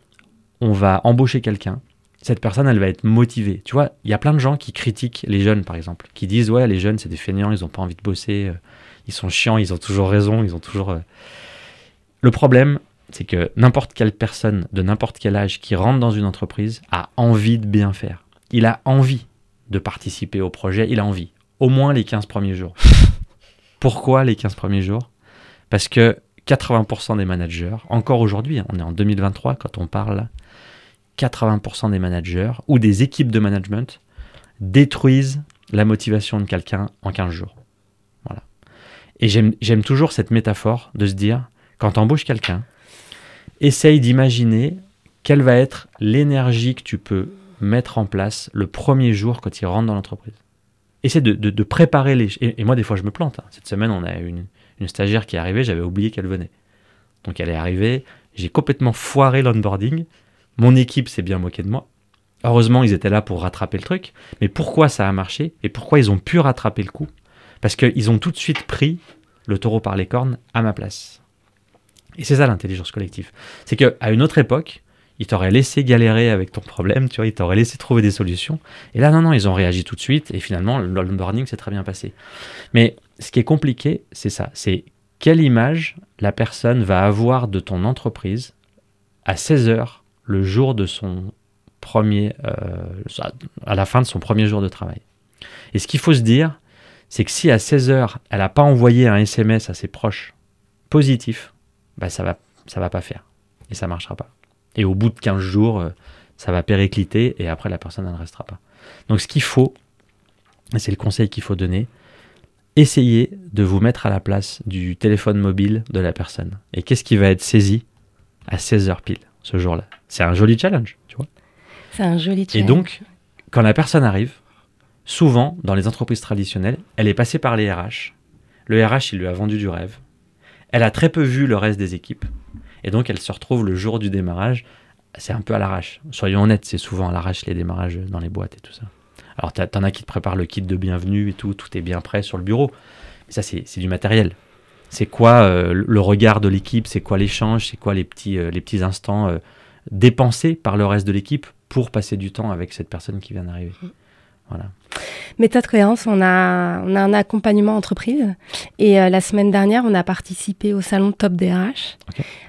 on va embaucher quelqu'un. Cette personne, elle va être motivée. Tu vois, il y a plein de gens qui critiquent les jeunes, par exemple, qui disent ouais, les jeunes, c'est des feignants, ils n'ont pas envie de bosser, euh, ils sont chiants, ils ont toujours raison, ils ont toujours. Euh. Le problème, c'est que n'importe quelle personne de n'importe quel âge qui rentre dans une entreprise a envie de bien faire. Il a envie de participer au projet, il a envie. Au moins les 15 premiers jours. Pourquoi les 15 premiers jours? Parce que 80% des managers, encore aujourd'hui, hein, on est en 2023 quand on parle, 80% des managers ou des équipes de management détruisent la motivation de quelqu'un en 15 jours. Voilà. Et j'aime toujours cette métaphore de se dire, quand tu embauches quelqu'un, essaye d'imaginer quelle va être l'énergie que tu peux mettre en place le premier jour quand il rentre dans l'entreprise. Essaye de, préparer les... Et, et, moi, des fois, je me plante. Hein. Cette semaine, on a une, une stagiaire qui est arrivée, j'avais oublié qu'elle venait. Donc elle est arrivée, j'ai complètement foiré l'onboarding, mon équipe s'est bien moquée de moi. Heureusement, ils étaient là pour rattraper le truc, mais pourquoi ça a marché et pourquoi ils ont pu rattraper le coup? Parce qu'ils ont tout de suite pris le taureau par les cornes à ma place. Et c'est ça l'intelligence collective. C'est qu'à une autre époque, ils t'auraient laissé galérer avec ton problème, tu vois, ils t'auraient laissé trouver des solutions. Et là, non, non, ils ont réagi tout de suite et finalement, l'onboarding s'est très bien passé. Mais ce qui est compliqué, c'est ça. C'est quelle image la personne va avoir de ton entreprise à 16 heures le jour de son premier, euh, à la fin de son premier jour de travail. Et ce qu'il faut se dire, c'est que si à 16 heures, elle n'a pas envoyé un SMS à ses proches positif, bah ça va, ça va pas faire. Et ça marchera pas. Et au bout de 15 jours, euh, ça va péricliter et après la personne ne restera pas. Donc ce qu'il faut, et c'est le conseil qu'il faut donner, essayez de vous mettre à la place du téléphone mobile de la personne. Et qu'est-ce qui va être saisi à 16h pile ce jour-là? C'est un joli challenge, tu vois. C'est un joli challenge. Et donc, Quand la personne arrive, souvent, dans les entreprises traditionnelles, elle est passée par les RH. Le RH, il lui a vendu du rêve. Elle a très peu vu le reste des équipes. Et donc, elle se retrouve le jour du démarrage. C'est un peu à l'arrache. Soyons honnêtes, c'est souvent à l'arrache les démarrages dans les boîtes et tout ça. Alors, t'en as qui te préparent le kit de bienvenue et tout, tout est bien prêt sur le bureau. Mais ça, c'est du matériel. C'est quoi euh, le regard de l'équipe? C'est quoi l'échange? C'est quoi les petits, euh, instants euh, dépensés par le reste de l'équipe pour passer du temps avec cette personne qui vient d'arriver? Mm. Voilà. Méthode cohérence, on a, on a un accompagnement entreprise et la semaine dernière, on a participé au salon Top DRH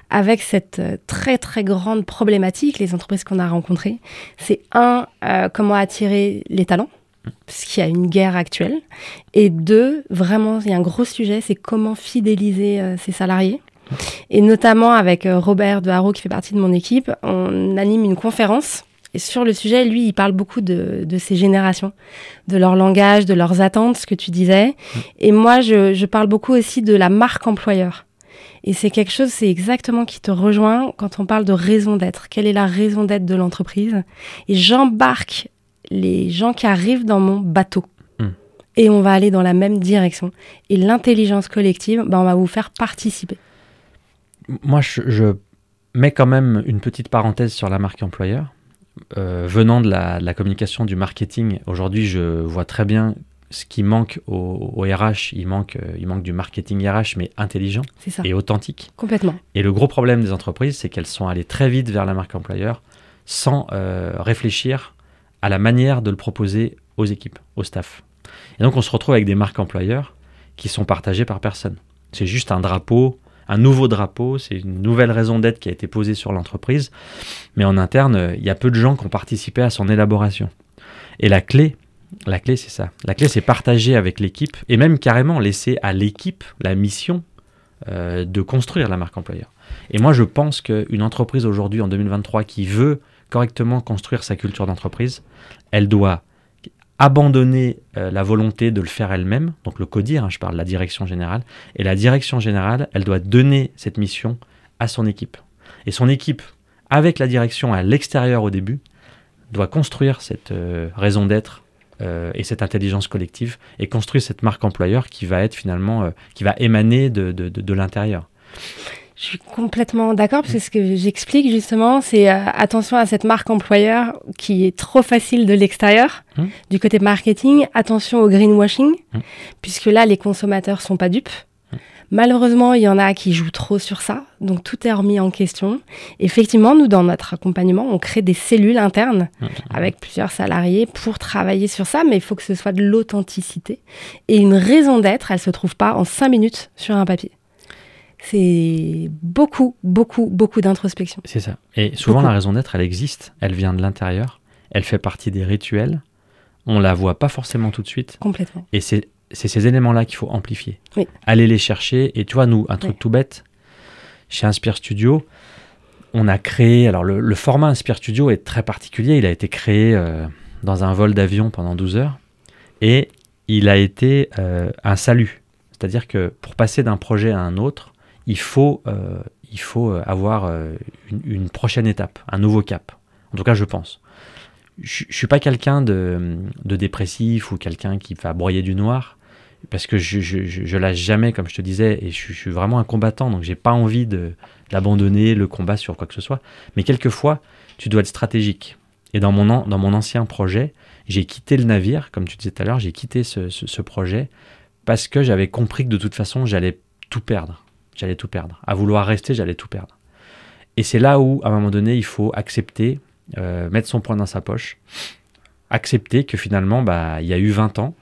avec cette très très grande problématique, les entreprises qu'on a rencontrées. C'est un, comment attirer les talents parce qu'il y a une guerre actuelle. Et deux, vraiment, il y a un gros sujet, c'est comment fidéliser euh, ses salariés. Et notamment avec euh, Robert de Haro, qui fait partie de mon équipe, on anime une conférence. Et sur le sujet, lui, il parle beaucoup de, ces générations, de leur langage, de leurs attentes, ce que tu disais. Et moi, je, je parle beaucoup aussi de la marque employeur. Et c'est quelque chose, c'est exactement qui te rejoint quand on parle de raison d'être. Quelle est la raison d'être de l'entreprise? Et j'embarque les gens qui arrivent dans mon bateau. Hmm. Et on va aller dans la même direction. Et l'intelligence collective, bah, on va vous faire participer. Moi, je, mets quand même une petite parenthèse sur la marque employeur. Euh, venant de la, communication, du marketing, aujourd'hui, je vois très bien ce qui manque au, RH. Il manque, euh, il manque du marketing RH, mais intelligent et authentique. Complètement. Et le gros problème des entreprises, c'est qu'elles sont allées très vite vers la marque employeur sans euh, réfléchir à la manière de le proposer aux équipes, au staff. Et donc on se retrouve avec des marques employeurs qui sont partagées par personne. C'est juste un drapeau, un nouveau drapeau, c'est une nouvelle raison d'être qui a été posée sur l'entreprise, mais en interne, il y a peu de gens qui ont participé à son élaboration. Et la clé, la clé c'est ça. La clé c'est partager avec l'équipe et même carrément laisser à l'équipe la mission euh, de construire la marque employeur. Et moi je pense qu'une entreprise aujourd'hui en 2023 qui veut correctement construire sa culture d'entreprise, elle doit abandonner euh, la volonté de le faire elle-même, donc le codir, hein, je parle de la direction générale, et la direction générale, elle doit donner cette mission à son équipe. Et son équipe, avec la direction à l'extérieur au début, doit construire cette euh, raison d'être euh, et cette intelligence collective et construire cette marque employeur qui va être finalement, qui va émaner de, de, de l'intérieur. Je suis complètement d'accord parce que ce que j'explique justement, c'est euh, attention à cette marque employeur qui est trop facile de l'extérieur. Mmh. Du côté marketing, attention au greenwashing, mmh. puisque là, les consommateurs sont pas dupes. Mmh. Malheureusement, il y en a qui jouent trop sur ça, donc tout est remis en question. Effectivement, nous, dans notre accompagnement, on crée des cellules internes avec plusieurs salariés pour travailler sur ça, mais il faut que ce soit de l'authenticité. Et une raison d'être, elle se trouve pas en cinq minutes sur un papier c'est beaucoup, beaucoup, beaucoup d'introspection. C'est ça. Et souvent, la raison d'être, elle existe. Elle vient de l'intérieur. Elle fait partie des rituels. On la voit pas forcément tout de suite. Complètement. Et c'est ces éléments-là qu'il faut amplifier. Oui. Aller les chercher. Et tu vois, nous, un truc tout bête, chez Inspire Studio, on a créé. Alors, le, format Inspire Studio est très particulier. Il a été créé euh, dans un vol d'avion pendant 12 heures. Et il a été euh, un salut. C'est-à-dire que pour passer d'un projet à un autre, il faut, euh, il faut euh, avoir euh, une, prochaine étape, un nouveau cap. En tout cas, je pense. Je ne suis pas quelqu'un de, dépressif ou quelqu'un qui va broyer du noir, parce que je, je, lâche jamais, comme je te disais, et je, suis vraiment un combattant, donc j'ai pas envie d'abandonner le combat sur quoi que ce soit. Mais quelquefois, tu dois être stratégique. Et dans mon, dans mon ancien projet, j'ai quitté le navire, comme tu disais tout à l'heure, j'ai quitté ce projet parce que j'avais compris que de toute façon, j'allais tout perdre j'allais tout perdre. À vouloir rester, j'allais tout perdre. Et c'est là où, à un moment donné, il faut accepter, euh, mettre son poing dans sa poche, accepter que finalement, bah, il y a eu 20 ans,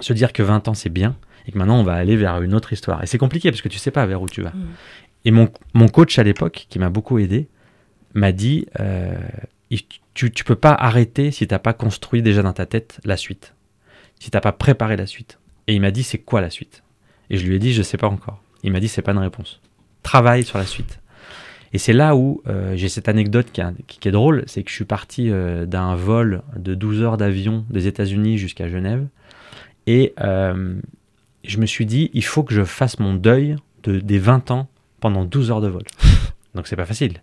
se dire que 20 ans c'est bien, et que maintenant on va aller vers une autre histoire. Et c'est compliqué parce que tu sais pas vers où tu vas. Mm. Et mon, mon, coach à l'époque, qui m'a beaucoup aidé, m'a dit euh, tu, tu peux pas arrêter si t'as pas construit déjà dans ta tête la suite, si t'as pas préparé la suite. Et il m'a dit c'est quoi la suite? Et je lui ai dit je sais pas encore. Il m'a dit c'est pas une réponse. Travaille sur la suite. Et c'est là où euh, j'ai cette anecdote qui, est drôle, c'est que je suis parti euh, d'un vol de 12 heures d'avion des États-Unis jusqu'à Genève. Et euh, je me suis dit, il faut que je fasse mon deuil de, des 20 ans pendant 12 heures de vol. donc c'est pas facile.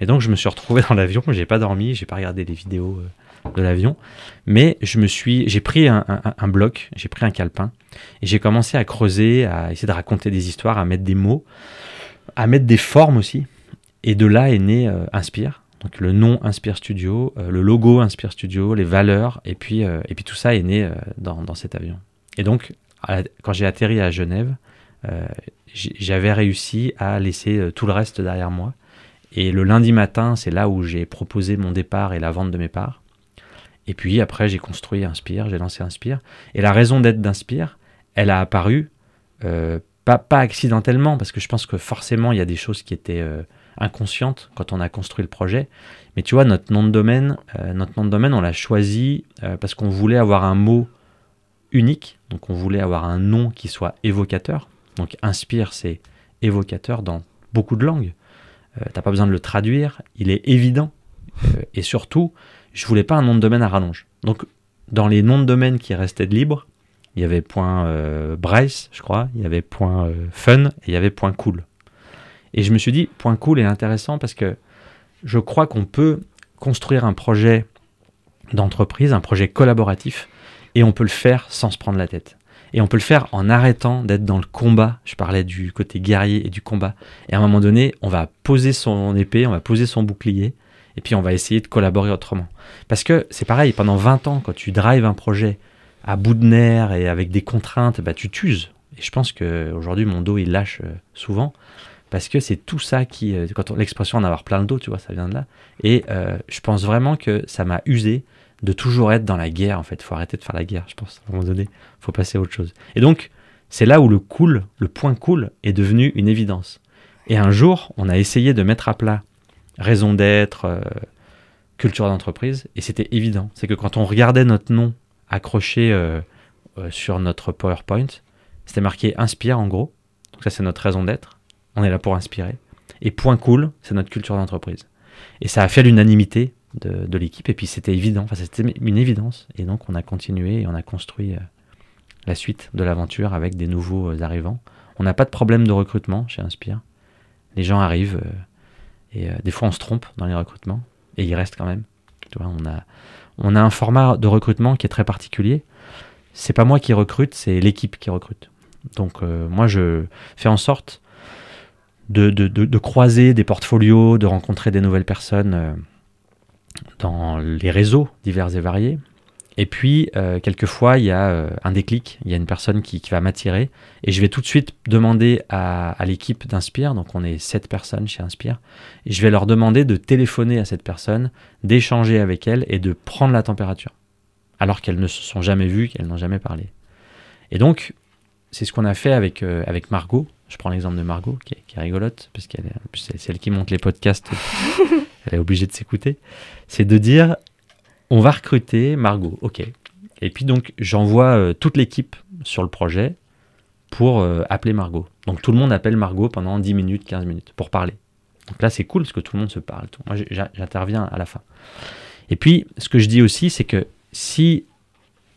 Et donc je me suis retrouvé dans l'avion, j'ai pas dormi, j'ai pas regardé les vidéos de l'avion. Mais je me suis, j'ai pris un, bloc, j'ai pris un calepin et j'ai commencé à creuser, à essayer de raconter des histoires, à mettre des mots, à mettre des formes aussi. Et de là est né euh, Inspire. Donc le nom Inspire Studio, euh, le logo Inspire Studio, les valeurs, et puis, et puis tout ça est né dans, dans, cet avion. Et donc, quand j'ai atterri à Genève, j'avais réussi à laisser tout le reste derrière moi et le lundi matin, c'est là où j'ai proposé mon départ et la vente de mes parts. Et puis après, j'ai construit Inspire, j'ai lancé Inspire. Et la raison d'être d'Inspire, elle a apparu euh, pas, pas accidentellement, parce que je pense que forcément, il y a des choses qui étaient euh, inconscientes quand on a construit le projet. Mais tu vois, notre nom de domaine, euh, notre nom de domaine, on l'a choisi parce qu'on voulait avoir un mot unique. Donc on voulait avoir un nom qui soit évocateur. Donc Inspire, c'est évocateur dans beaucoup de langues. T'as pas besoin de le traduire, il est évident. Et surtout, je voulais pas un nom de domaine à rallonge. Donc, dans les noms de domaine qui restaient libres, il y avait point euh, Bryce, je crois, il y avait point Fun et il y avait point Cool. Et je me suis dit, point Cool est intéressant parce que je crois qu'on peut construire un projet d'entreprise, un projet collaboratif, et on peut le faire sans se prendre la tête. Et on peut le faire en arrêtant d'être dans le combat. Je parlais du côté guerrier et du combat. Et à un moment donné, on va poser son épée, on va poser son bouclier, et puis on va essayer de collaborer autrement. Parce que c'est pareil, pendant 20 ans, quand tu drives un projet à bout de nerfs et avec des contraintes, bah, tu t'uses. Et je pense qu'aujourd'hui, mon dos, il lâche euh, souvent. Parce que c'est tout ça qui, euh, quand l'expression en avoir plein le dos, tu vois, ça vient de là. Et euh, je pense vraiment que ça m'a usé de toujours être dans la guerre, en fait. Il faut arrêter de faire la guerre, je pense, à un moment donné. Faut passer à autre chose. Et donc, c'est là où le cool, le point cool, est devenu une évidence. Et un jour, on a essayé de mettre à plat raison d'être, euh, culture d'entreprise, et c'était évident. C'est que quand on regardait notre nom accroché euh, euh, sur notre PowerPoint, c'était marqué Inspire en gros. Donc ça, c'est notre raison d'être. On est là pour inspirer. Et point cool, c'est notre culture d'entreprise. Et ça a fait l'unanimité de, l'équipe. Et puis c'était évident, enfin, c'était une évidence. Et donc on a continué et on a construit la suite de l'aventure avec des nouveaux arrivants. On n'a pas de problème de recrutement chez Inspire. Les gens arrivent euh, et des fois on se trompe dans les recrutements et ils restent quand même. On, a, un format de recrutement qui est très particulier. C'est pas moi qui recrute, c'est l'équipe qui recrute. Donc moi je fais en sorte de, de, de, croiser des portfolios, de rencontrer des nouvelles personnes dans les réseaux divers et variés. Et puis, euh, quelquefois, il y a euh, un déclic, il y a une personne qui, va m'attirer, et je vais tout de suite demander à, l'équipe d'Inspire, donc on est sept personnes chez Inspire, et je vais leur demander de téléphoner à cette personne, d'échanger avec elle et de prendre la température, alors qu'elles ne se sont jamais vues, qu'elles n'ont jamais parlé. Et donc, c'est ce qu'on a fait avec, euh, avec Margot. Je prends l'exemple de Margot, qui est, rigolote, parce qu'elle c'est celle qui monte les podcasts. Elle est obligée de s'écouter, c'est de dire on va recruter Margot, ok. Et puis donc j'envoie euh, toute l'équipe sur le projet pour euh, appeler Margot. Donc tout le monde appelle Margot pendant 10 minutes, 15 minutes pour parler. Donc là c'est cool parce que tout le monde se parle. Moi j'interviens à la fin. Et puis ce que je dis aussi c'est que si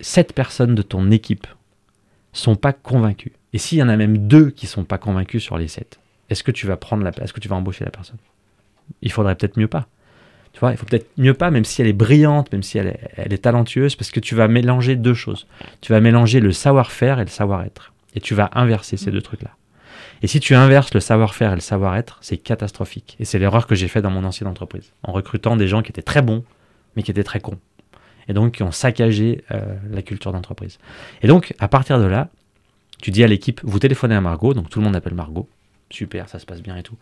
7 personnes de ton équipe sont pas convaincues, et s'il y en a même deux qui sont pas convaincus sur les 7, est-ce que tu vas prendre la est-ce que tu vas embaucher la personne? Il faudrait peut-être mieux pas. Tu vois, il faut peut-être mieux pas, même si elle est brillante, même si elle est, elle est talentueuse, parce que tu vas mélanger deux choses. Tu vas mélanger le savoir-faire et le savoir-être. Et tu vas inverser ces deux trucs-là. Et si tu inverses le savoir-faire et le savoir-être, c'est catastrophique. Et c'est l'erreur que j'ai faite dans mon ancienne entreprise, en recrutant des gens qui étaient très bons, mais qui étaient très cons. Et donc qui ont saccagé euh, la culture d'entreprise. Et donc, à partir de là, tu dis à l'équipe, vous téléphonez à Margot, donc tout le monde appelle Margot. Super, ça se passe bien et tout.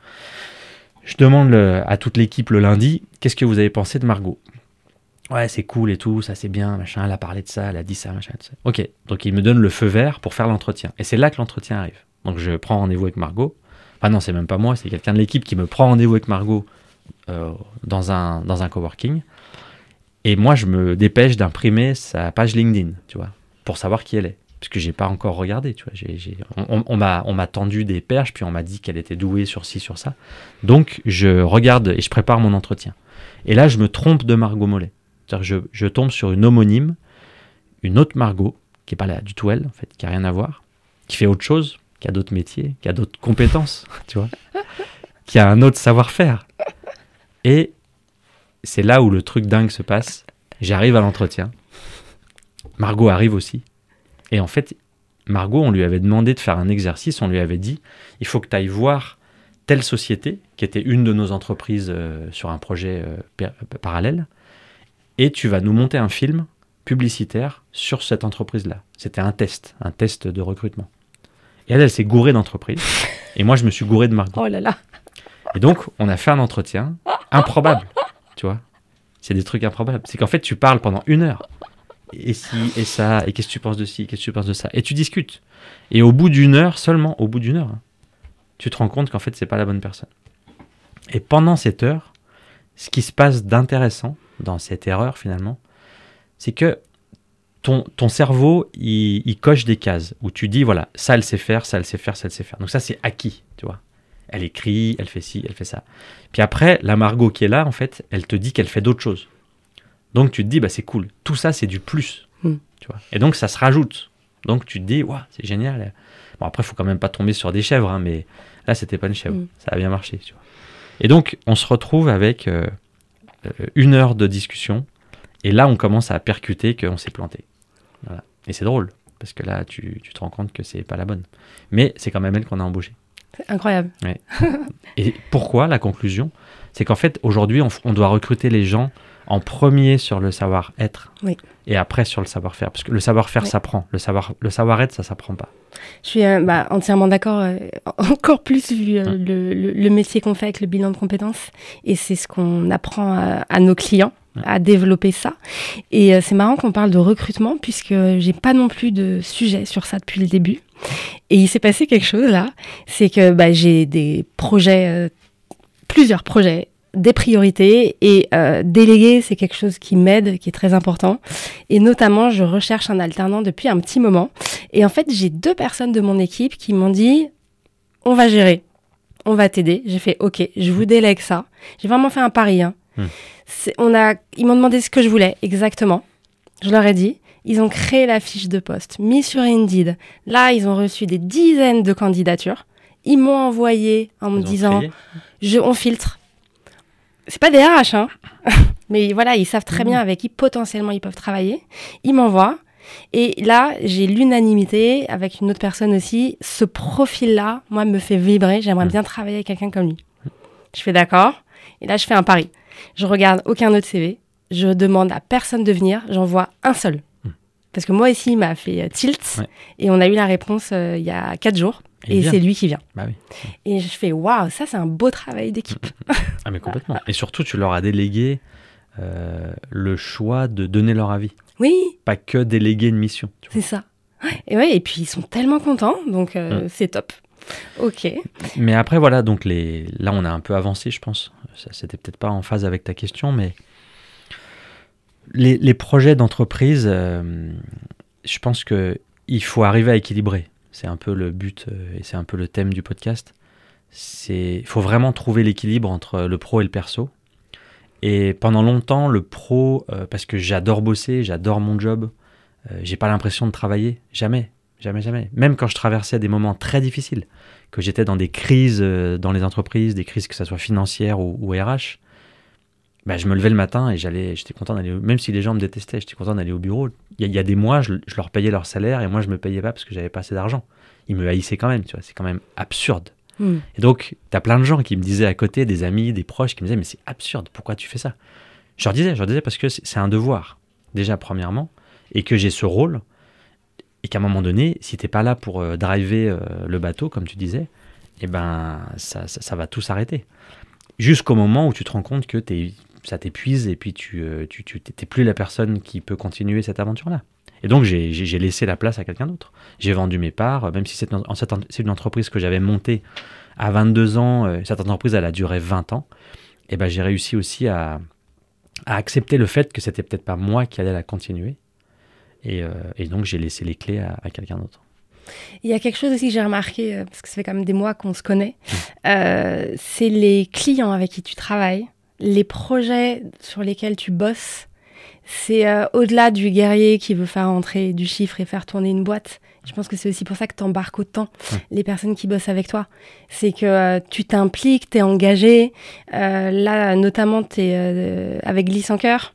Je demande à toute l'équipe le lundi, qu'est-ce que vous avez pensé de Margot? Ouais, c'est cool et tout, ça c'est bien, machin, elle a parlé de ça, elle a dit ça, machin. Ok, donc il me donne le feu vert pour faire l'entretien. Et c'est là que l'entretien arrive. Donc je prends rendez-vous avec Margot. Enfin non, c'est même pas moi, c'est quelqu'un de l'équipe qui me prend rendez-vous avec Margot euh, dans, un, dans un coworking. Et moi, je me dépêche d'imprimer sa page LinkedIn, tu vois, pour savoir qui elle est que j'ai pas encore regardé. Tu vois, on, m'a, tendu des perches, puis on m'a dit qu'elle était douée sur ci, sur ça. Donc je regarde et je prépare mon entretien. Et là, je me trompe de Margot Mollet. Je, je, tombe sur une homonyme, une autre Margot, qui est pas là du tout elle, en fait, qui a rien à voir, qui fait autre chose, qui a d'autres métiers, qui a d'autres compétences, tu vois, qui a un autre savoir-faire. Et c'est là où le truc dingue se passe, J'arrive à l'entretien. Margot arrive aussi. Et en fait, Margot, on lui avait demandé de faire un exercice, on lui avait dit, il faut que tu ailles voir telle société, qui était une de nos entreprises euh, sur un projet euh, parallèle, et tu vas nous monter un film publicitaire sur cette entreprise-là. C'était un test, un test de recrutement. Et elle, elle s'est gourée d'entreprise, et moi, je me suis gouré de Margot. Oh là là Et donc, on a fait un entretien improbable, tu vois. C'est des trucs improbables. C'est qu'en fait, tu parles pendant une heure et si, et ça, et qu'est-ce que tu penses de ci, qu'est-ce que tu penses de ça? Et tu discutes. Et au bout d'une heure, seulement au bout d'une heure, hein, tu te rends compte qu'en fait, c'est pas la bonne personne. Et pendant cette heure, ce qui se passe d'intéressant dans cette erreur finalement, c'est que ton, ton cerveau, il, coche des cases où tu dis, voilà, ça elle sait faire, ça elle sait faire, ça elle sait faire. Donc ça c'est acquis, tu vois. Elle écrit, elle fait ci, elle fait ça. Puis après, la Margot qui est là, en fait, elle te dit qu'elle fait d'autres choses. Donc tu te dis, bah, c'est cool. Tout ça, c'est du plus. Hmm. Tu vois. Et donc ça se rajoute. Donc tu te dis, waouh, c'est génial. Bon, après, il faut quand même pas tomber sur des chèvres, hein, mais là, c'était pas une chèvre. Hmm. Ça a bien marché. Tu vois. Et donc, on se retrouve avec euh, euh, une heure de discussion. Et là, on commence à percuter qu'on s'est planté. Et c'est drôle, parce que là, tu, tu te rends compte que c'est pas la bonne. Mais c'est quand même elle qu'on a embauchée. Incroyable. Et pourquoi la conclusion? C'est qu'en fait, aujourd'hui, on, doit recruter les gens en premier sur le savoir-être et après sur le savoir-faire. Parce que le savoir-faire s'apprend, le savoir le savoir-être, ça s'apprend pas. Je suis euh, bah, entièrement d'accord, euh, encore plus vu euh, le, métier qu'on fait avec le bilan de compétences. Et c'est ce qu'on apprend à, nos clients à développer ça. Et c'est marrant qu'on parle de recrutement puisque j'ai pas non plus de sujet sur ça depuis le début. Et il s'est passé quelque chose là, c'est que bah, j'ai des projets, plusieurs projets des priorités et euh, déléguer, c'est quelque chose qui m'aide, qui est très important. Et notamment, je recherche un alternant depuis un petit moment. Et en fait, j'ai deux personnes de mon équipe qui m'ont dit, on va gérer, on va t'aider. J'ai fait, ok, je vous délègue ça. J'ai vraiment fait un pari. Hein. Hmm. On a, ils m'ont demandé ce que je voulais exactement. Je leur ai dit. Ils ont créé la fiche de poste, mis sur Indeed. Là, ils ont reçu des dizaines de candidatures. Ils m'ont envoyé en me disant, je, on filtre c'est pas des RH, hein. mais voilà, ils savent très mmh. bien avec qui potentiellement ils peuvent travailler. Ils m'envoient. Et là, j'ai l'unanimité avec une autre personne aussi. Ce profil-là, moi, me fait vibrer. J'aimerais mmh. bien travailler avec quelqu'un comme lui. Je fais d'accord. Et là, je fais un pari. Je regarde aucun autre CV. Je demande à personne de venir. J'envoie un seul. Mmh. Parce que moi ici, il m'a fait euh, tilt. Et on a eu la réponse euh, il y a quatre jours. Et, c'est lui qui vient. Bah et je fais waouh, ça c'est un beau travail d'équipe. ah mais complètement. Et surtout, tu leur as délégué euh, le choix de donner leur avis. Oui. Pas que déléguer une mission. C'est ça. Et ouais, et puis ils sont tellement contents, donc euh, c'est top. Ok. Mais après voilà, donc les, là on a un peu avancé, je pense. Ça c'était peut-être pas en phase avec ta question, mais les, les projets d'entreprise, euh, je pense que il faut arriver à équilibrer. C'est un peu le but euh, et c'est un peu le thème du podcast. Il faut vraiment trouver l'équilibre entre le pro et le perso. Et pendant longtemps, le pro, euh, parce que j'adore bosser, j'adore mon job, euh, j'ai pas l'impression de travailler, jamais, jamais, jamais. Même quand je traversais des moments très difficiles, que j'étais dans des crises dans les entreprises, des crises que ce soit financières ou, RH, bah, je me levais le matin et j'allais, j'étais content d'aller, même si les gens me détestaient, j'étais content d'aller au bureau. Il y, a des mois, je, leur payais leur salaire et moi je me payais pas parce que j'avais pas assez d'argent. Ils me haïssaient quand même, tu vois, c'est quand même absurde. Hmm. Et donc, tu as plein de gens qui me disaient à côté, des amis, des proches, qui me disaient, mais c'est absurde, pourquoi tu fais ça? Je leur disais, je leur disais parce que c'est un devoir, déjà premièrement, et que j'ai ce rôle, et qu'à un moment donné, si t'es pas là pour euh, driver euh, le bateau, comme tu disais, eh ben, ça, ça, ça va tout s'arrêter. Jusqu'au moment où tu te rends compte que es ça t'épuise et puis tu n'es euh, tu, tu, plus la personne qui peut continuer cette aventure-là. Et donc j'ai laissé la place à quelqu'un d'autre. J'ai vendu mes parts, même si c'est une entreprise que j'avais montée à 22 ans, euh, cette entreprise elle a duré 20 ans, et ben j'ai réussi aussi à, à, accepter le fait que c'était peut-être pas moi qui allais la continuer. Et, euh, et donc j'ai laissé les clés à, quelqu'un d'autre. Il y a quelque chose aussi que j'ai remarqué, parce que ça fait quand même des mois qu'on se connaît, mmh. c'est les clients avec qui tu travailles les projets sur lesquels tu bosses, c'est euh, au-delà du guerrier qui veut faire entrer du chiffre et faire tourner une boîte. Je pense que c'est aussi pour ça que tu embarques autant les personnes qui bossent avec toi. C'est que euh, tu t'impliques, tu es engagé. Euh, là, notamment, tu es avec Glisse en cœur.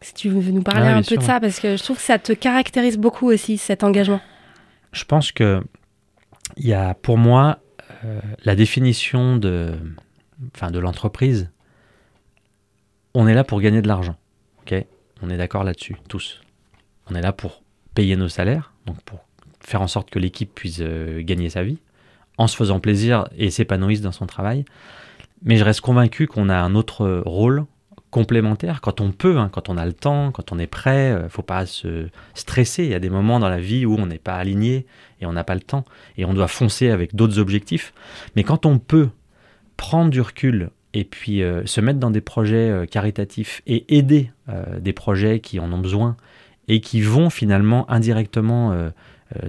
Si tu veux nous parler Ah, un peu de ça, parce que je trouve que ça te caractérise beaucoup aussi, cet engagement. Je pense que il y a pour moi la définition de, enfin, de l'entreprise. On est là pour gagner de l'argent. ok? On est d'accord là-dessus, tous. On est là pour payer nos salaires, donc pour faire en sorte que l'équipe puisse euh, gagner sa vie, en se faisant plaisir et s'épanouisse dans son travail. Mais je reste convaincu qu'on a un autre rôle complémentaire quand on peut, hein, quand on a le temps, quand on est prêt. Il faut pas se stresser. Il y a des moments dans la vie où on n'est pas aligné et on n'a pas le temps et on doit foncer avec d'autres objectifs. Mais quand on peut prendre du recul et puis euh, se mettre dans des projets euh, caritatifs et aider euh, des projets qui en ont besoin et qui vont finalement indirectement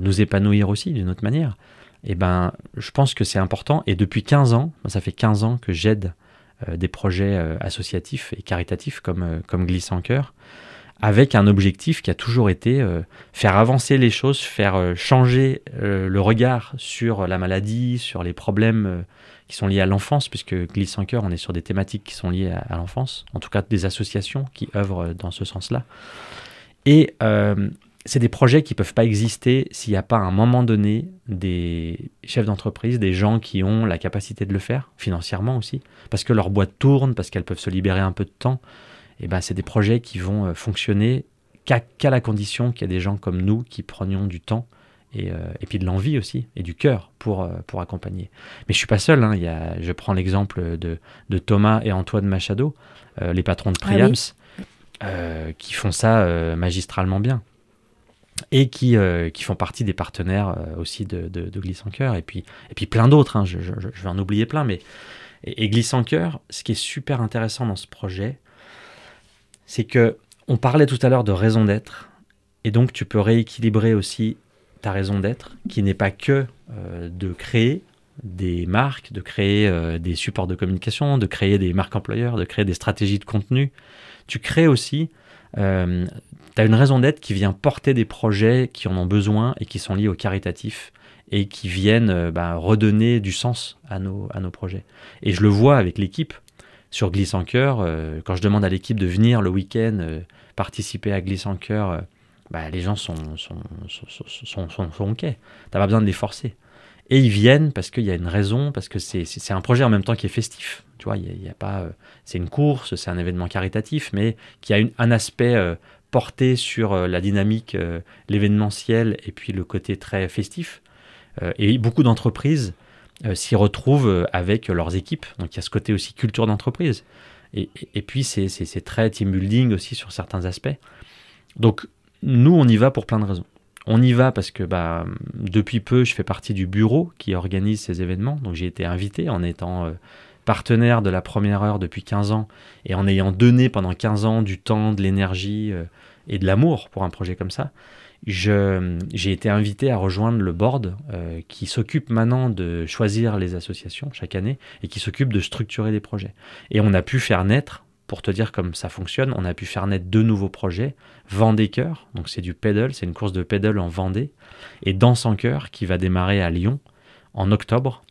nous épanouir aussi d'une autre manière, eh ben, je pense que c'est important. Et depuis 15 ans, ça fait 15 ans que j'aide des projets associatifs et caritatifs comme, comme Glisse en cœur, avec un objectif qui a toujours été faire avancer les choses, faire changer le regard sur la maladie, sur les problèmes qui sont liés à l'enfance, puisque Glisse en cœur, on est sur des thématiques qui sont liées à, l'enfance, en tout cas des associations qui œuvrent dans ce sens-là. Et euh, c'est des projets qui ne peuvent pas exister s'il n'y a pas à un moment donné des chefs d'entreprise, des gens qui ont la capacité de le faire, financièrement aussi, parce que leur boîte tourne, parce qu'elles peuvent se libérer un peu de temps. Et ben, c'est des projets qui vont euh, fonctionner qu'à la condition qu'il y a des gens comme nous qui prenions du temps et, euh, et puis de l'envie aussi et du cœur pour, euh, pour accompagner. Mais je suis pas seul. hein, il y a, je prends l'exemple de, de Thomas et Antoine Machado, euh, les patrons de Ah oui. Priams, qui font ça magistralement bien et qui, euh, qui font partie des partenaires euh, aussi de, de, de Glisse en Cœur et puis, et puis plein d'autres. hein, je, je- je vais en oublier plein, mais et, et Glisse en Cœur, ce qui est super intéressant dans ce projet, c'est que on parlait tout à l'heure de raison d'être, et donc tu peux rééquilibrer aussi ta raison d'être, qui n'est pas que euh, de créer des marques, de créer euh, des supports de communication, de créer des marques employeurs, de créer des stratégies de contenu. Tu crées aussi, tu as une raison d'être qui vient porter des projets qui en ont besoin et qui sont liés au caritatif et qui viennent euh, bah, redonner du sens à nos, à nos projets. Et je le vois avec l'équipe sur Glisse en Cœur, euh, quand je demande à l'équipe de venir le week-end euh, participer à Glisse en Cœur, euh, bah, les gens sont, sont, sont, sont. T'as pas besoin de les forcer. Et ils viennent parce qu'il y a une raison, parce que c'est un projet en même temps qui est festif. Tu vois, y a, pas, euh, c'est une course, c'est un événement caritatif, mais qui a une- un aspect euh, porté sur euh, la dynamique, l'événementiel et puis le côté très festif. Et beaucoup d'entreprises s'y retrouvent avec leurs équipes. Donc il y a ce côté aussi culture d'entreprise. Et, et- et puis c'est très team building aussi sur certains aspects. Donc nous, on y va pour plein de raisons. On y va parce que bah, depuis peu, je fais partie du bureau qui organise ces événements. Donc j'ai été invité en étant euh, partenaire de la première heure depuis 15 ans et en ayant donné pendant 15 ans du temps, de l'énergie euh, et de l'amour pour un projet comme ça. J'ai été invité à rejoindre le board euh, qui s'occupe maintenant de choisir les associations chaque année et qui s'occupe de structurer les projets. Et on a pu faire naître, pour te dire comme ça fonctionne, on a pu faire naître deux nouveaux projets. Vendée Cœur, donc c'est du pedal, c'est une course de pedal en Vendée, et Danse en Cœur qui va démarrer à Lyon en octobre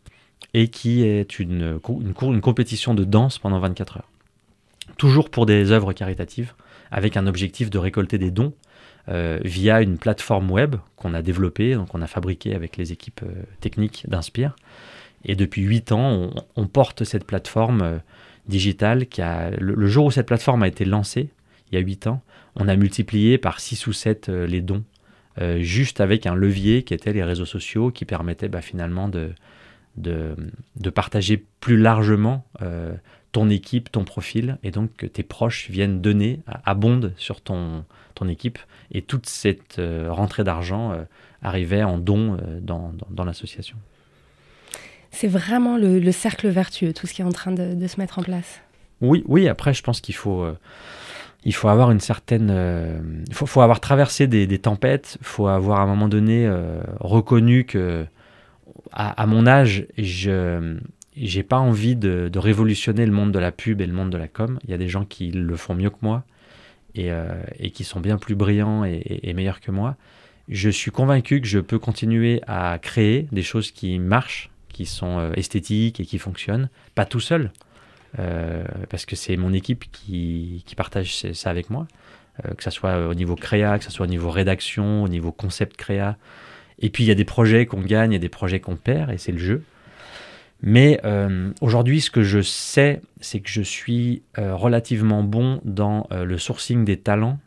et qui est une, compétition de danse pendant 24 heures. Toujours pour des œuvres caritatives, avec un objectif de récolter des dons euh, via une plateforme web qu'on a développée, donc on a fabriqué avec les équipes euh, techniques d'Inspire. Et depuis 8 ans, on, on porte cette plateforme euh, digitale qui a, le, jour où cette plateforme a été lancée, il y a 8 ans, on a multiplié par 6 ou 7 euh, les dons, euh, juste avec un levier qui était les réseaux sociaux, qui permettait bah, finalement de, de, partager plus largement euh, ton équipe, ton profil, et donc que tes proches viennent donner, abondent sur ton, ton équipe, et toute cette rentrée d'argent arrivait en dons euh, dans, dans, dans l'association. C'est vraiment le, le cercle vertueux, tout ce qui est en train de, se mettre en place. Oui, oui. Après, je pense qu'il faut, euh, il faut avoir une certaine, euh, faut, avoir traversé des, des tempêtes. Il faut avoir à un moment donné euh, reconnu que, à, mon âge, je, j'ai pas envie de, révolutionner le monde de la pub et le monde de la com. Il y a des gens qui le font mieux que moi et, qui sont bien plus brillants et- et meilleurs que moi. Je suis convaincu que je peux continuer à créer des choses qui marchent, qui sont euh, esthétiques et qui fonctionnent, pas tout seul, euh, parce que c'est mon équipe qui, qui partage ça avec moi. que ce soit au niveau créa, que ce soit au niveau rédaction, au niveau concept créa. Et puis il y a des projets qu'on gagne et des projets qu'on perd, et c'est le jeu. Mais aujourd'hui, ce que je sais, c'est que je suis relativement bon dans le sourcing des talents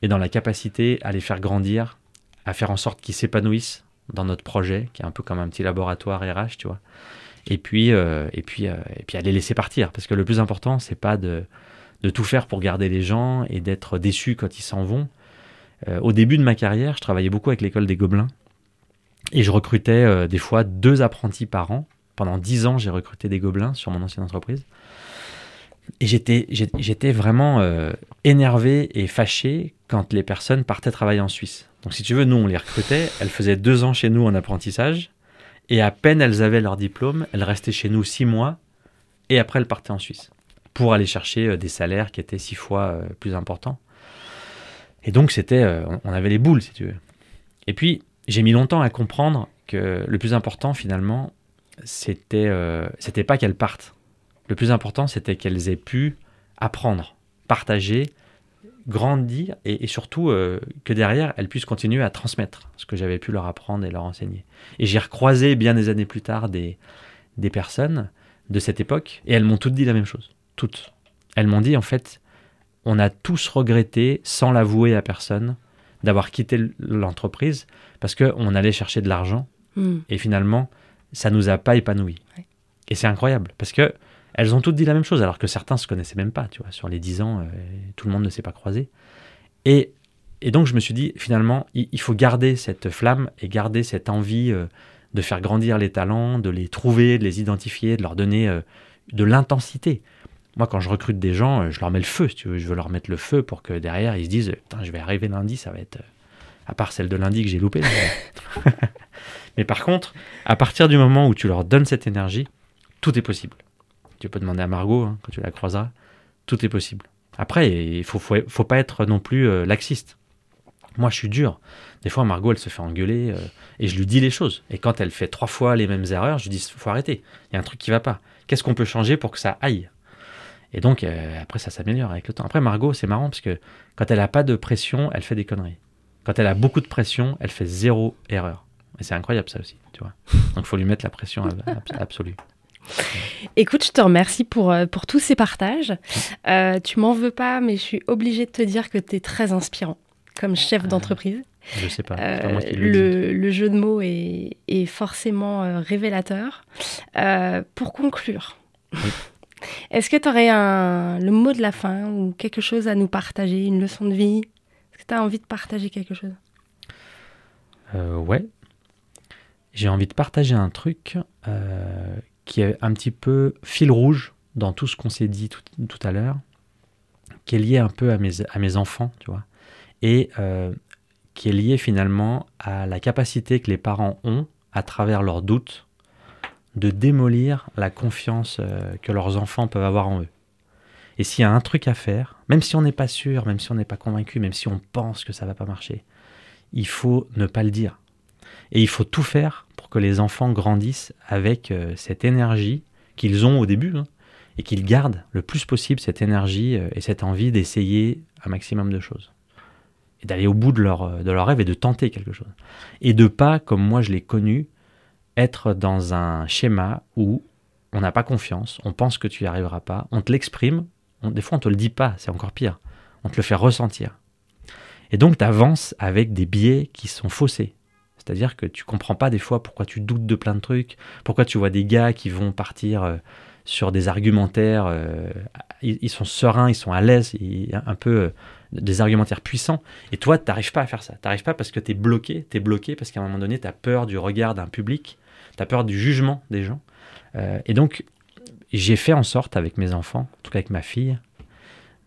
et dans la capacité à les faire grandir, à faire en sorte qu'ils s'épanouissent dans notre projet, qui est un peu comme un petit laboratoire RH, tu vois. Et puis, euh, et puis, euh, et puis à les laisser partir, parce que le plus important, c'est pas de, de, tout faire pour garder les gens et d'être déçu quand ils s'en vont. Euh, au début de ma carrière, je travaillais beaucoup avec l'école des Gobelins, et je recrutais des fois deux apprentis par an. Pendant dix ans, j'ai recruté des Gobelins sur mon ancienne entreprise. Et j'étais, j'étais vraiment énervé et fâché quand les personnes partaient travailler en Suisse. Donc si tu veux, nous on les recrutait, elles faisaient deux ans chez nous en apprentissage, et à peine elles avaient leur diplôme, elles restaient chez nous six mois, et après elles partaient en Suisse, pour aller chercher euh, des salaires qui étaient six fois euh, plus importants. Et donc c'était, euh, on avait les boules si tu veux. Et puis j'ai mis longtemps à comprendre que le plus important finalement, c'était, c'était pas qu'elles partent. Le plus important c'était qu'elles aient pu apprendre, partager, grandir et, surtout euh, que derrière, elles puissent continuer à transmettre ce que j'avais pu leur apprendre et leur enseigner. Et j'ai recroisé bien des années plus tard des, des personnes de cette époque et elles m'ont toutes dit la même chose. Toutes. Elles m'ont dit en fait, on a tous regretté, sans l'avouer à personne, d'avoir quitté l'entreprise parce qu'on allait chercher de l'argent hmm. et finalement, ça nous a pas épanouis. Et c'est incroyable parce que elles ont toutes dit la même chose, alors que certains se connaissaient même pas, tu vois. Sur les dix ans, euh, tout le monde ne s'est pas croisé. Et, donc, je me suis dit, finalement, il, faut garder cette flamme et garder cette envie euh, de faire grandir les talents, de les trouver, de les identifier, de leur donner euh, de l'intensité. Moi, quand je recrute des gens, je leur mets le feu, tu. Je veux leur mettre le feu pour que derrière, ils se disent, je vais arriver lundi, ça va être. À part celle de lundi que j'ai loupée. Mais par contre, à partir du moment où tu leur donnes cette énergie, tout est possible. Tu peux demander à Margot hein, quand tu la croiseras. Tout est possible. Après, il faut, faut, pas être non plus euh, laxiste. Moi, je suis dur. Des fois, Margot, elle se fait engueuler euh, et je lui dis les choses. Et quand elle fait trois fois les mêmes erreurs, je lui dis faut arrêter. Il y a un truc qui va pas. Qu'est-ce qu'on peut changer pour que ça aille? Et donc, euh, après, ça s'améliore avec le temps. Après, Margot, c'est marrant parce que quand elle n'a pas de pression, elle fait des conneries. Quand elle a beaucoup de pression, elle fait zéro erreur. Et c'est incroyable, ça aussi, tu vois. Donc, il faut lui mettre la pression absolue. Écoute, je te remercie pour, euh, pour tous ces partages. Euh, tu m'en veux pas, mais je suis obligée de te dire que tu es très inspirant comme chef ah, d'entreprise. Je sais pas. Euh, le, le, jeu de mots est, est forcément euh, révélateur. pour conclure, est-ce que tu aurais un, le mot de la fin ou quelque chose à nous partager, une leçon de vie? Est-ce que tu as envie de partager quelque chose? Ouais. J'ai envie de partager un truc qui est un petit peu fil rouge dans tout ce qu'on s'est dit tout, à l'heure, qui est lié un peu à mes, enfants, tu vois, et euh, qui est lié finalement à la capacité que les parents ont, à travers leurs doutes, de démolir la confiance euh, que leurs enfants peuvent avoir en eux. Et s'il y a un truc à faire, même si on n'est pas sûr, même si on n'est pas convaincu, même si on pense que ça va pas marcher, il faut ne pas le dire. Et il faut tout faire que les enfants grandissent avec euh, cette énergie qu'ils ont au début hein, et qu'ils gardent le plus possible cette énergie euh, et cette envie d'essayer un maximum de choses et d'aller au bout de leur, euh, de rêve et de tenter quelque chose. Et de pas, comme moi je l'ai connu, être dans un schéma où on n'a pas confiance, on pense que tu n'y arriveras pas, on te l'exprime, des fois on te le dit pas, c'est encore pire, on te le fait ressentir. Et donc tu avances avec des biais qui sont faussés. C'est-à-dire que tu comprends pas des fois pourquoi tu doutes de plein de trucs, pourquoi tu vois des gars qui vont partir euh, sur des argumentaires, euh, ils, sont sereins, ils sont à l'aise, un peu euh, des argumentaires puissants, et toi, tu n'arrives pas à faire ça. Tu n'arrives pas parce que tu es bloqué, tu es bloqué parce qu'à un moment donné, tu as peur du regard d'un public, tu as peur du jugement des gens. et donc, j'ai fait en sorte avec mes enfants, en tout cas avec ma fille,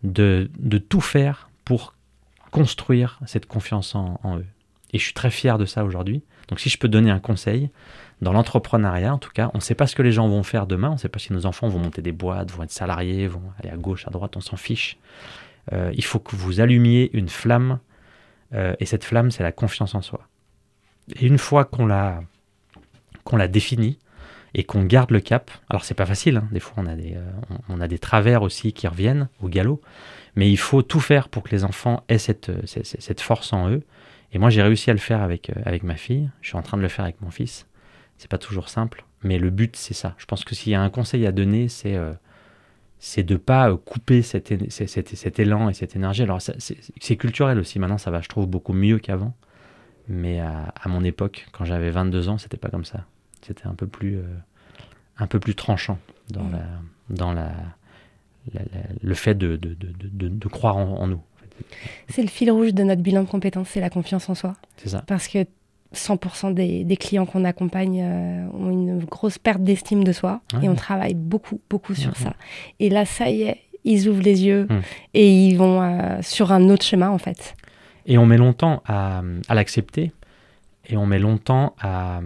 de, de tout faire pour construire cette confiance en eux. Et je suis très fier de ça aujourd'hui. Donc si je peux donner un conseil, dans l'entrepreneuriat en tout cas, on ne sait pas ce que les gens vont faire demain, on ne sait pas si nos enfants vont monter des boîtes, vont être salariés, vont aller à gauche, à droite, on s'en fiche. Euh, il faut que vous allumiez une flamme, euh, et cette flamme, c'est la confiance en soi. Et une fois qu'on l'a, qu'on l'a définie, et qu'on garde le cap. Alors c'est pas facile, hein. des fois on a des, euh, on a des travers aussi qui reviennent au galop, mais il faut tout faire pour que les enfants aient cette, cette, force en eux. Et moi j'ai réussi à le faire avec, avec ma fille, je suis en train de le faire avec mon fils. C'est pas toujours simple, mais le but c'est ça. Je pense que s'il y a un conseil à donner, c'est c'est de pas euh, couper cet, cet, élan et cette énergie. Alors c'est culturel aussi, maintenant ça va, je trouve, beaucoup mieux qu'avant. Mais à, mon époque, quand j'avais 22 ans, c'était pas comme ça. C'était un peu plus, euh, un peu plus tranchant dans, la, dans la, le fait de, de, de, de croire en, en nous. C'est le fil rouge de notre bilan de compétences, c'est la confiance en soi. C'est ça. Parce que 100% des, clients qu'on accompagne euh, ont une grosse perte d'estime de soi et on travaille beaucoup, beaucoup sur ça. Et là, ça y est, ils ouvrent les yeux hum. et ils vont euh, sur un autre chemin en fait. Et on met longtemps à, l'accepter et on met longtemps à,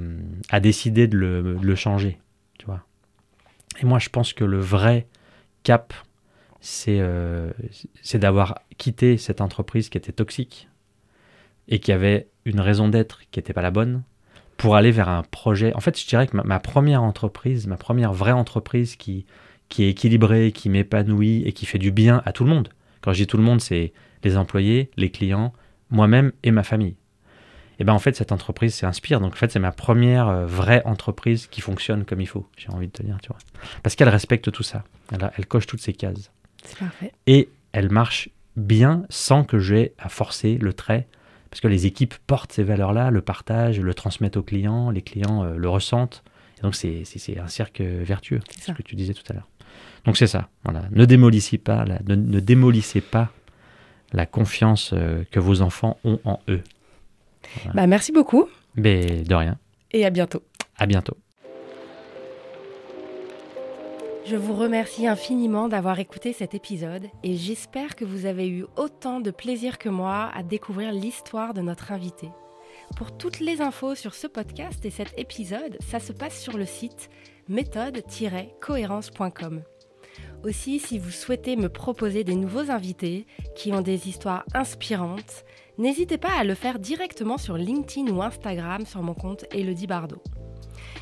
décider de le, changer, tu vois. Et moi, je pense que le vrai cap, c'est euh, d'avoir quitté cette entreprise qui était toxique et qui avait une raison d'être qui n'était pas la bonne pour aller vers un projet. En fait, je dirais que ma, première entreprise, ma première vraie entreprise qui, qui est équilibrée, qui m'épanouit et qui fait du bien à tout le monde. Quand je dis tout le monde, c'est les employés, les clients, moi-même et ma famille. Et ben en fait, cette entreprise s'inspire. Donc en fait, c'est ma première euh, vraie entreprise qui fonctionne comme il faut. J'ai envie de te dire, tu vois, parce qu'elle respecte tout ça. Elle, elle coche toutes ces cases. C'est parfait. Et elle marche bien sans que j'ai à forcer le trait parce que les équipes portent ces valeurs-là, le partagent, le transmettent aux clients, les clients euh, le ressentent. Et donc c'est un cercle vertueux, c'est ce que tu disais tout à l'heure. Donc c'est ça, voilà. Ne démolissez pas, la, ne, démolissez pas la confiance euh, que vos enfants ont en eux. Bah, merci beaucoup. Mais de rien. Et à bientôt. À bientôt. Je vous remercie infiniment d'avoir écouté cet épisode et j'espère que vous avez eu autant de plaisir que moi à découvrir l'histoire de notre invité. Pour toutes les infos sur ce podcast et cet épisode, ça se passe sur le site méthode-cohérence.com. Aussi, si vous souhaitez me proposer des nouveaux invités qui ont des histoires inspirantes, n'hésitez pas à le faire directement sur LinkedIn ou Instagram sur mon compte Elodie Bardot.